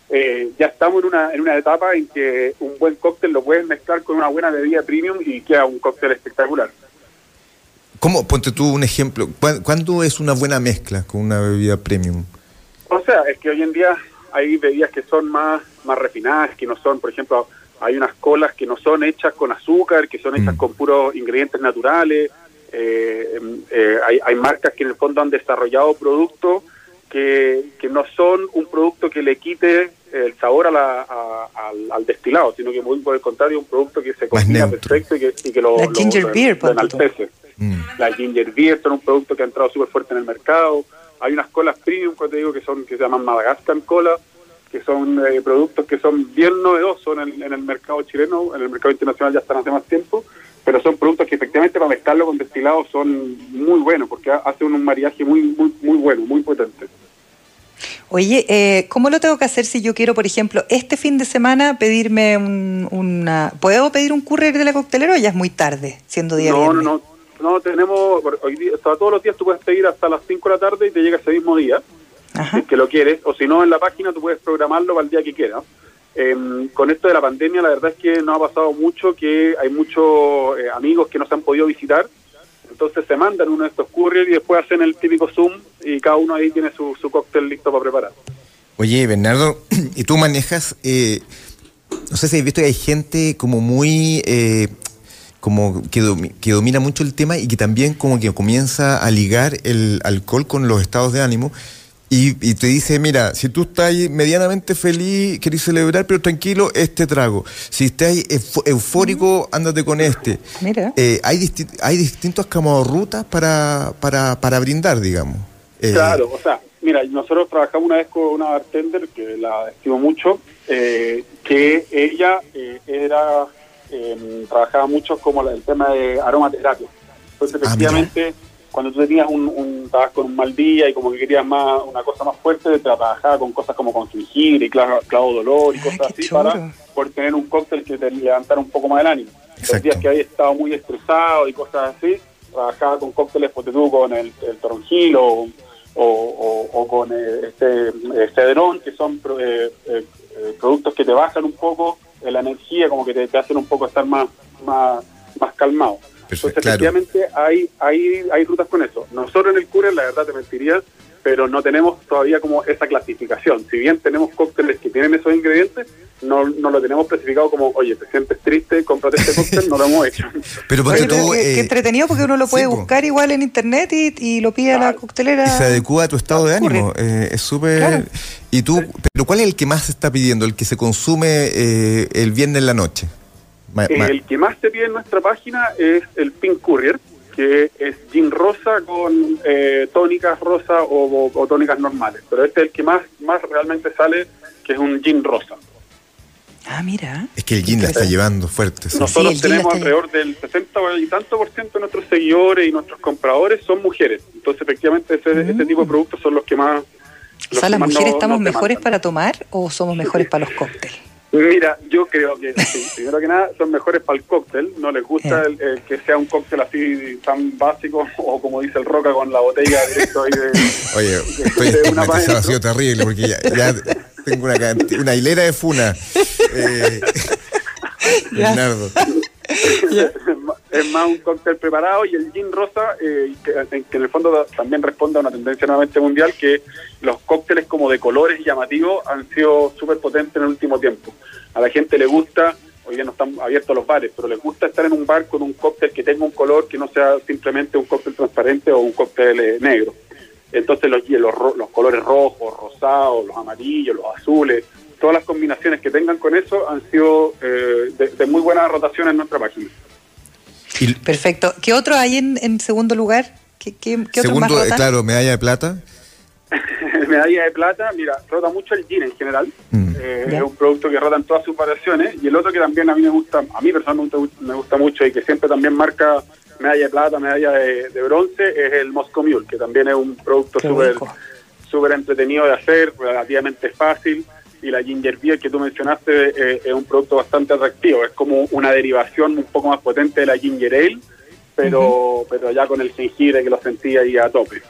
eh, ya estamos en una, en una etapa en que un buen cóctel lo puedes mezclar con una buena bebida premium y queda un cóctel espectacular. ¿Cómo? Ponte tú un ejemplo. ¿Cuándo es una buena mezcla con una bebida premium? O sea, es que hoy en día hay bebidas que son más, más refinadas, que no son, por ejemplo, hay unas colas que no son hechas con azúcar, que son hechas mm. con puros ingredientes naturales. Eh, em, eh, hay, hay, marcas que en el fondo han desarrollado productos que, que no son un producto que le quite el sabor a la, al, destilado, sino que muy por el contrario un producto que se cocina perfecto y que, y que lo, la ginger beer, mm. La ginger beer son un producto que ha entrado súper fuerte en el mercado. Hay unas colas premium, como te digo, que son que se llaman Madagascar Cola, que son eh, productos que son bien novedosos en el, mercado chileno, en el mercado internacional ya están hace más tiempo, pero son productos que efectivamente para mezclarlo con destilados son muy buenos, porque hacen un mariaje muy, muy, muy bueno, muy potente. Oye, eh, ¿cómo lo tengo que hacer si yo quiero, por ejemplo, este fin de semana pedirme una... ¿Puedo pedir un courier de la coctelera o ya es muy tarde, siendo día no, No, no, no, tenemos... Hoy día, todos los días tú puedes pedir hasta las 5 de la tarde y te llega ese mismo día que lo quieres, o si no en la página tú puedes programarlo para el día que quieras. Em, con esto de la pandemia la verdad es que no ha pasado mucho, que hay muchos eh, amigos que no se han podido visitar, entonces se mandan uno de estos couriers y después hacen el típico Zoom y cada uno ahí tiene su, su cóctel listo para preparar. Oye, Bernardo, ¿y tú manejas, eh, no sé si has visto que hay gente como muy... Eh, como que, que, domina mucho el tema y que también como que comienza a ligar el alcohol con los estados de ánimo y, te dice, mira, si tú estás medianamente feliz, querés celebrar, pero tranquilo, este trago. Si estás eufórico, mm. ándate con este. Mira. Eh, hay, hay distintas como rutas para, para, para brindar, digamos. Eh, claro, o sea, mira, nosotros trabajamos una vez con una bartender, que la estimo mucho, eh, que ella era em, trabajaba mucho como el tema de aromaterapia. Entonces, ah, efectivamente cuando tú tenías un, un estabas con un mal día y como que querías más una cosa más fuerte, te trabajaba con cosas como con jengibre y clavo, clavo dolor y cosas así para poder tener un cóctel que te levantara un poco más el ánimo. Los días que había estado muy estresado y cosas así, trabajaba con cócteles, pues tú con el, el toronjil o, o, con eh, este cedrón, que son eh, eh, productos que te bajan un poco la energía, como que te, te hacen un poco estar más, más, más calmado. Entonces, efectivamente, hay, hay, hay rutas con eso. Nosotros en el Cure, la verdad te mentiría, pero no tenemos todavía como esa clasificación. Si bien tenemos cócteles que tienen esos ingredientes, no, no lo tenemos especificado como, oye, te sientes triste, cómprate este cóctel, no lo hemos hecho. Pero porque tú, qué, eh, entretenido porque uno lo puede buscar igual en internet y, y lo pide a la coctelera. Y se adecua a tu estado de ánimo. Eh, es súper... Y tú, pero ¿cuál es el que más se está pidiendo? El que se consume eh, el viernes en la noche. El que más se pide en nuestra página es el Pink Courier, que es gin rosa con eh, tónicas rosa o, tónicas normales. Pero este es el que más, más realmente sale, que es un gin rosa. Ah, mira. Es que el gin la está llevando fuerte. Nosotros tenemos alrededor del 60 y tanto por ciento de nuestros seguidores y nuestros compradores son mujeres. Entonces, efectivamente, ese, ese tipo de mm. productos son los que más... O sea, las mujeres estamos mejores para tomar o somos mejores para los cócteles. Mira, yo creo que primero que nada son mejores para el cóctel, no les gusta el, que sea un cóctel así tan básico o como dice el Roca con la botella directo ahí de... Oye, estoy una ha sido terrible porque ya, tengo una, una hilera de funa. Eh, Bernardo. Es más un cóctel preparado y el gin rosa, eh, que, en el fondo también responde a una tendencia nuevamente mundial, que los cócteles como de colores llamativos han sido súper potentes en el último tiempo. A la gente le gusta, hoy día no están abiertos los bares, pero les gusta estar en un bar con un cóctel que tenga un color que no sea simplemente un cóctel transparente o un cóctel eh, negro. Entonces los, los, los colores rojos, rosados, los amarillos, los azules, todas las combinaciones que tengan con eso han sido eh, de, muy buena rotación en nuestra página. Perfecto. ¿Qué otro hay en, segundo lugar? ¿Qué, qué, Segundo, claro, medalla de plata. medalla de plata, mira, rota mucho el gin en general. Mm. Eh, es un producto que rota en todas sus variaciones. Y el otro que también a mí me gusta, a mí personalmente me gusta mucho y que siempre también marca medalla de plata, medalla de, bronce, es el Moscow Mule, que también es un producto súper súper entretenido de hacer, relativamente fácil. Y la ginger beer que tú mencionaste eh, es un producto bastante atractivo. Es como una derivación un poco más potente de la ginger ale, pero, pero ya con el jengibre que lo sentía ahí a tope.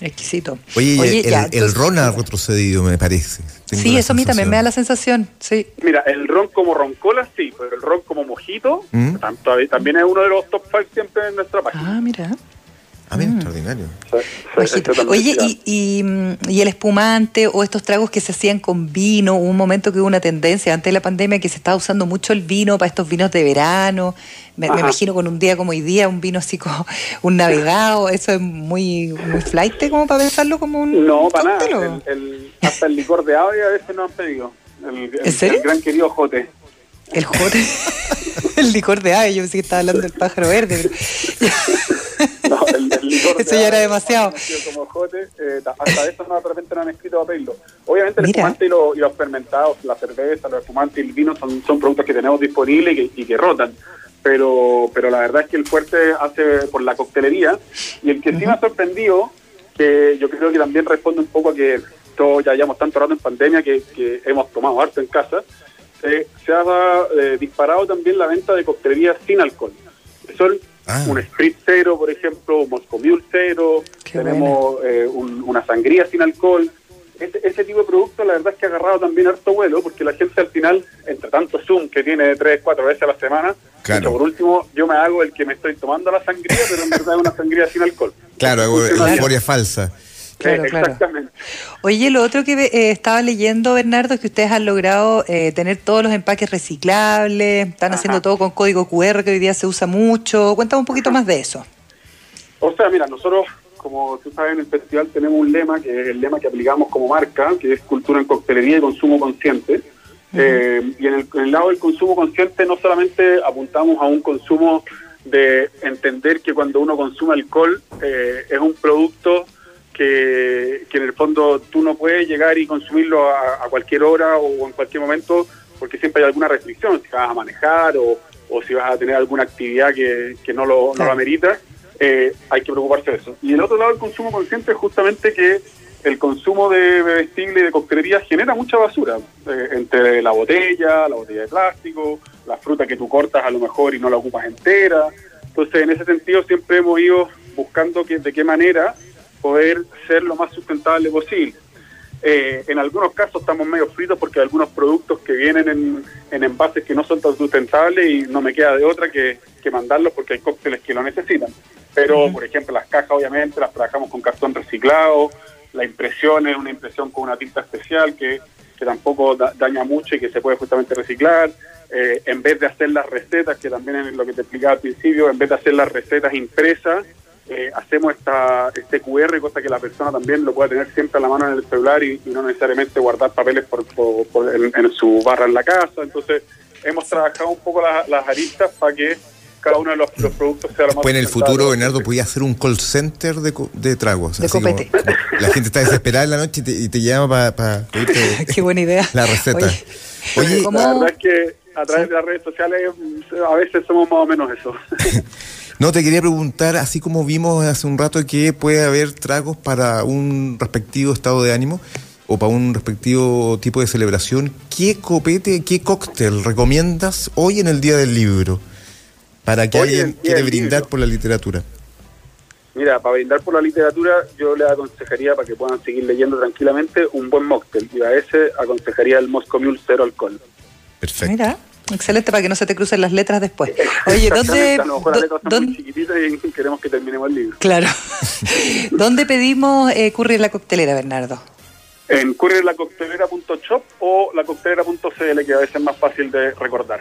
Exquisito. Oye, el, ron ha retrocedido, me parece. sí, eso a mí también me da la sensación. Sí. Mira, el ron como roncola sí, pero el ron como mojito ¿Mm? también es uno de los top 5 siempre en nuestra página. Ah, mira. Ah, bien, mm. extraordinario. Oye, y, y, el espumante o estos tragos que se hacían con vino, un momento que hubo una tendencia antes de la pandemia que se estaba usando mucho el vino para estos vinos de verano. Me, imagino con un día como hoy día, un vino así como un navegado, eso es muy, muy flight como para pensarlo como un. No, para nada. El, hasta el licor de ave a veces no han pedido. El, el gran querido Jote. El Jote. el licor de ave, yo pensé que estaba hablando del pájaro verde. no, el, licor Eso ya era demasiado. Como jote, eh, hasta eso no, de repente no han escrito a pedirlo. Obviamente el espumante y, los fermentados, la cerveza, los espumantes y el vino son, son productos que tenemos disponibles y que, rotan. Pero, pero la verdad es que el fuerte hace por la coctelería. Y el que sí me ha sorprendido, que yo creo que también responde un poco a que todos ya llevamos tanto rato en pandemia que, que hemos tomado harto en casa, eh, se ha eh, disparado también la venta de coctelería sin alcohol. Son Ah. Un Spritz cero, por ejemplo, un Moscow Mule cero, tenemos eh, una sangría sin alcohol. Ese, tipo de producto la verdad es que ha agarrado también harto vuelo porque la gente al final, entre tanto Zoom que tiene tres, cuatro veces a la semana, por último yo me hago el que me estoy tomando la sangría, pero en verdad es una sangría sin alcohol. Claro, euforia falsa. Claro, Exactamente. Oye, lo otro que eh, estaba leyendo, Bernardo, es que ustedes han logrado eh, tener todos los empaques reciclables, están haciendo todo con código QR que hoy día se usa mucho. Cuéntame un poquito más de eso. O sea, mira, nosotros, como tú sabes, en el festival tenemos un lema, que es el lema que aplicamos como marca, que es cultura en coctelería y consumo consciente. Eh, y en el, en el lado del consumo consciente no solamente apuntamos a un consumo de entender que cuando uno consume alcohol es un producto que, en el fondo tú no puedes llegar y consumirlo a, cualquier hora o en cualquier momento porque siempre hay alguna restricción, si vas a manejar o, si vas a tener alguna actividad que, no, lo, no amerita, eh, hay que preocuparse de eso. Y el otro lado del consumo consciente es justamente que el consumo de bebestible y de coctelería genera mucha basura, eh, entre la botella, la botella de plástico, la fruta que tú cortas a lo mejor y no la ocupas entera. Entonces, en ese sentido, siempre hemos ido buscando que, de qué manera poder ser lo más sustentable posible. Eh, en algunos casos estamos medio fritos porque hay algunos productos que vienen en, en, envases que no son tan sustentables y no me queda de otra que, que mandarlos porque hay cócteles que lo necesitan. Pero, por ejemplo, las cajas obviamente las trabajamos con cartón reciclado, la impresión es una impresión con una tinta especial que, que tampoco daña mucho y que se puede justamente reciclar. Eh, en vez de hacer las recetas, que también es lo que te explicaba al principio, en vez de hacer las recetas impresas, eh, hacemos esta, este QR, cosa que la persona también lo pueda tener siempre a la mano en el celular y, no necesariamente guardar papeles por, en, su barra en la casa. Entonces, hemos trabajado un poco las aristas para que cada uno de los, productos sea lo más. Pues en el futuro, Bernardo, podía hacer un call center de, de tragos. De copete. la gente está desesperada en la noche y te, llama para pedirte Qué buena idea. la receta. Oye, la verdad es que a través de las redes sociales a veces somos más o menos eso. No, te quería preguntar, así como vimos hace un rato que puede haber tragos para un respectivo estado de ánimo o para un respectivo tipo de celebración, ¿qué copete, qué cóctel recomiendas hoy en el Día del Libro para que alguien quiera brindar por la literatura? Mira, para brindar por la literatura, yo le aconsejaría, para que puedan seguir leyendo tranquilamente, un buen mocktail. Y a ese aconsejaría el Moscow Mule Cero Alcohol. Perfecto. Mira. Excelente para que no se te crucen las letras después. Oye, ¿dónde, a lo mejor ¿dónde y queremos que terminemos el libro. Claro. ¿Dónde pedimos eh, curry en la coctelera, Bernardo? En currylacoctelera.shop o lacoctelera.cl, que a veces es más fácil de recordar.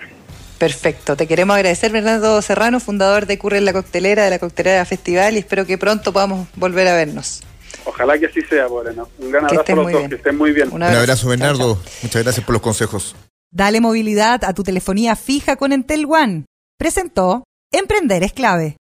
Perfecto. Te queremos agradecer, Bernardo Serrano, fundador de Curry en la Coctelera, de la Coctelera Festival, y espero que pronto podamos volver a vernos. Ojalá que así sea, Moreno. Un gran abrazo a los dos, que estén muy bien. Un abrazo, Bernardo. Muchas gracias por los consejos. Dale movilidad a tu telefonía fija con Entel One. Presentó Emprender es clave.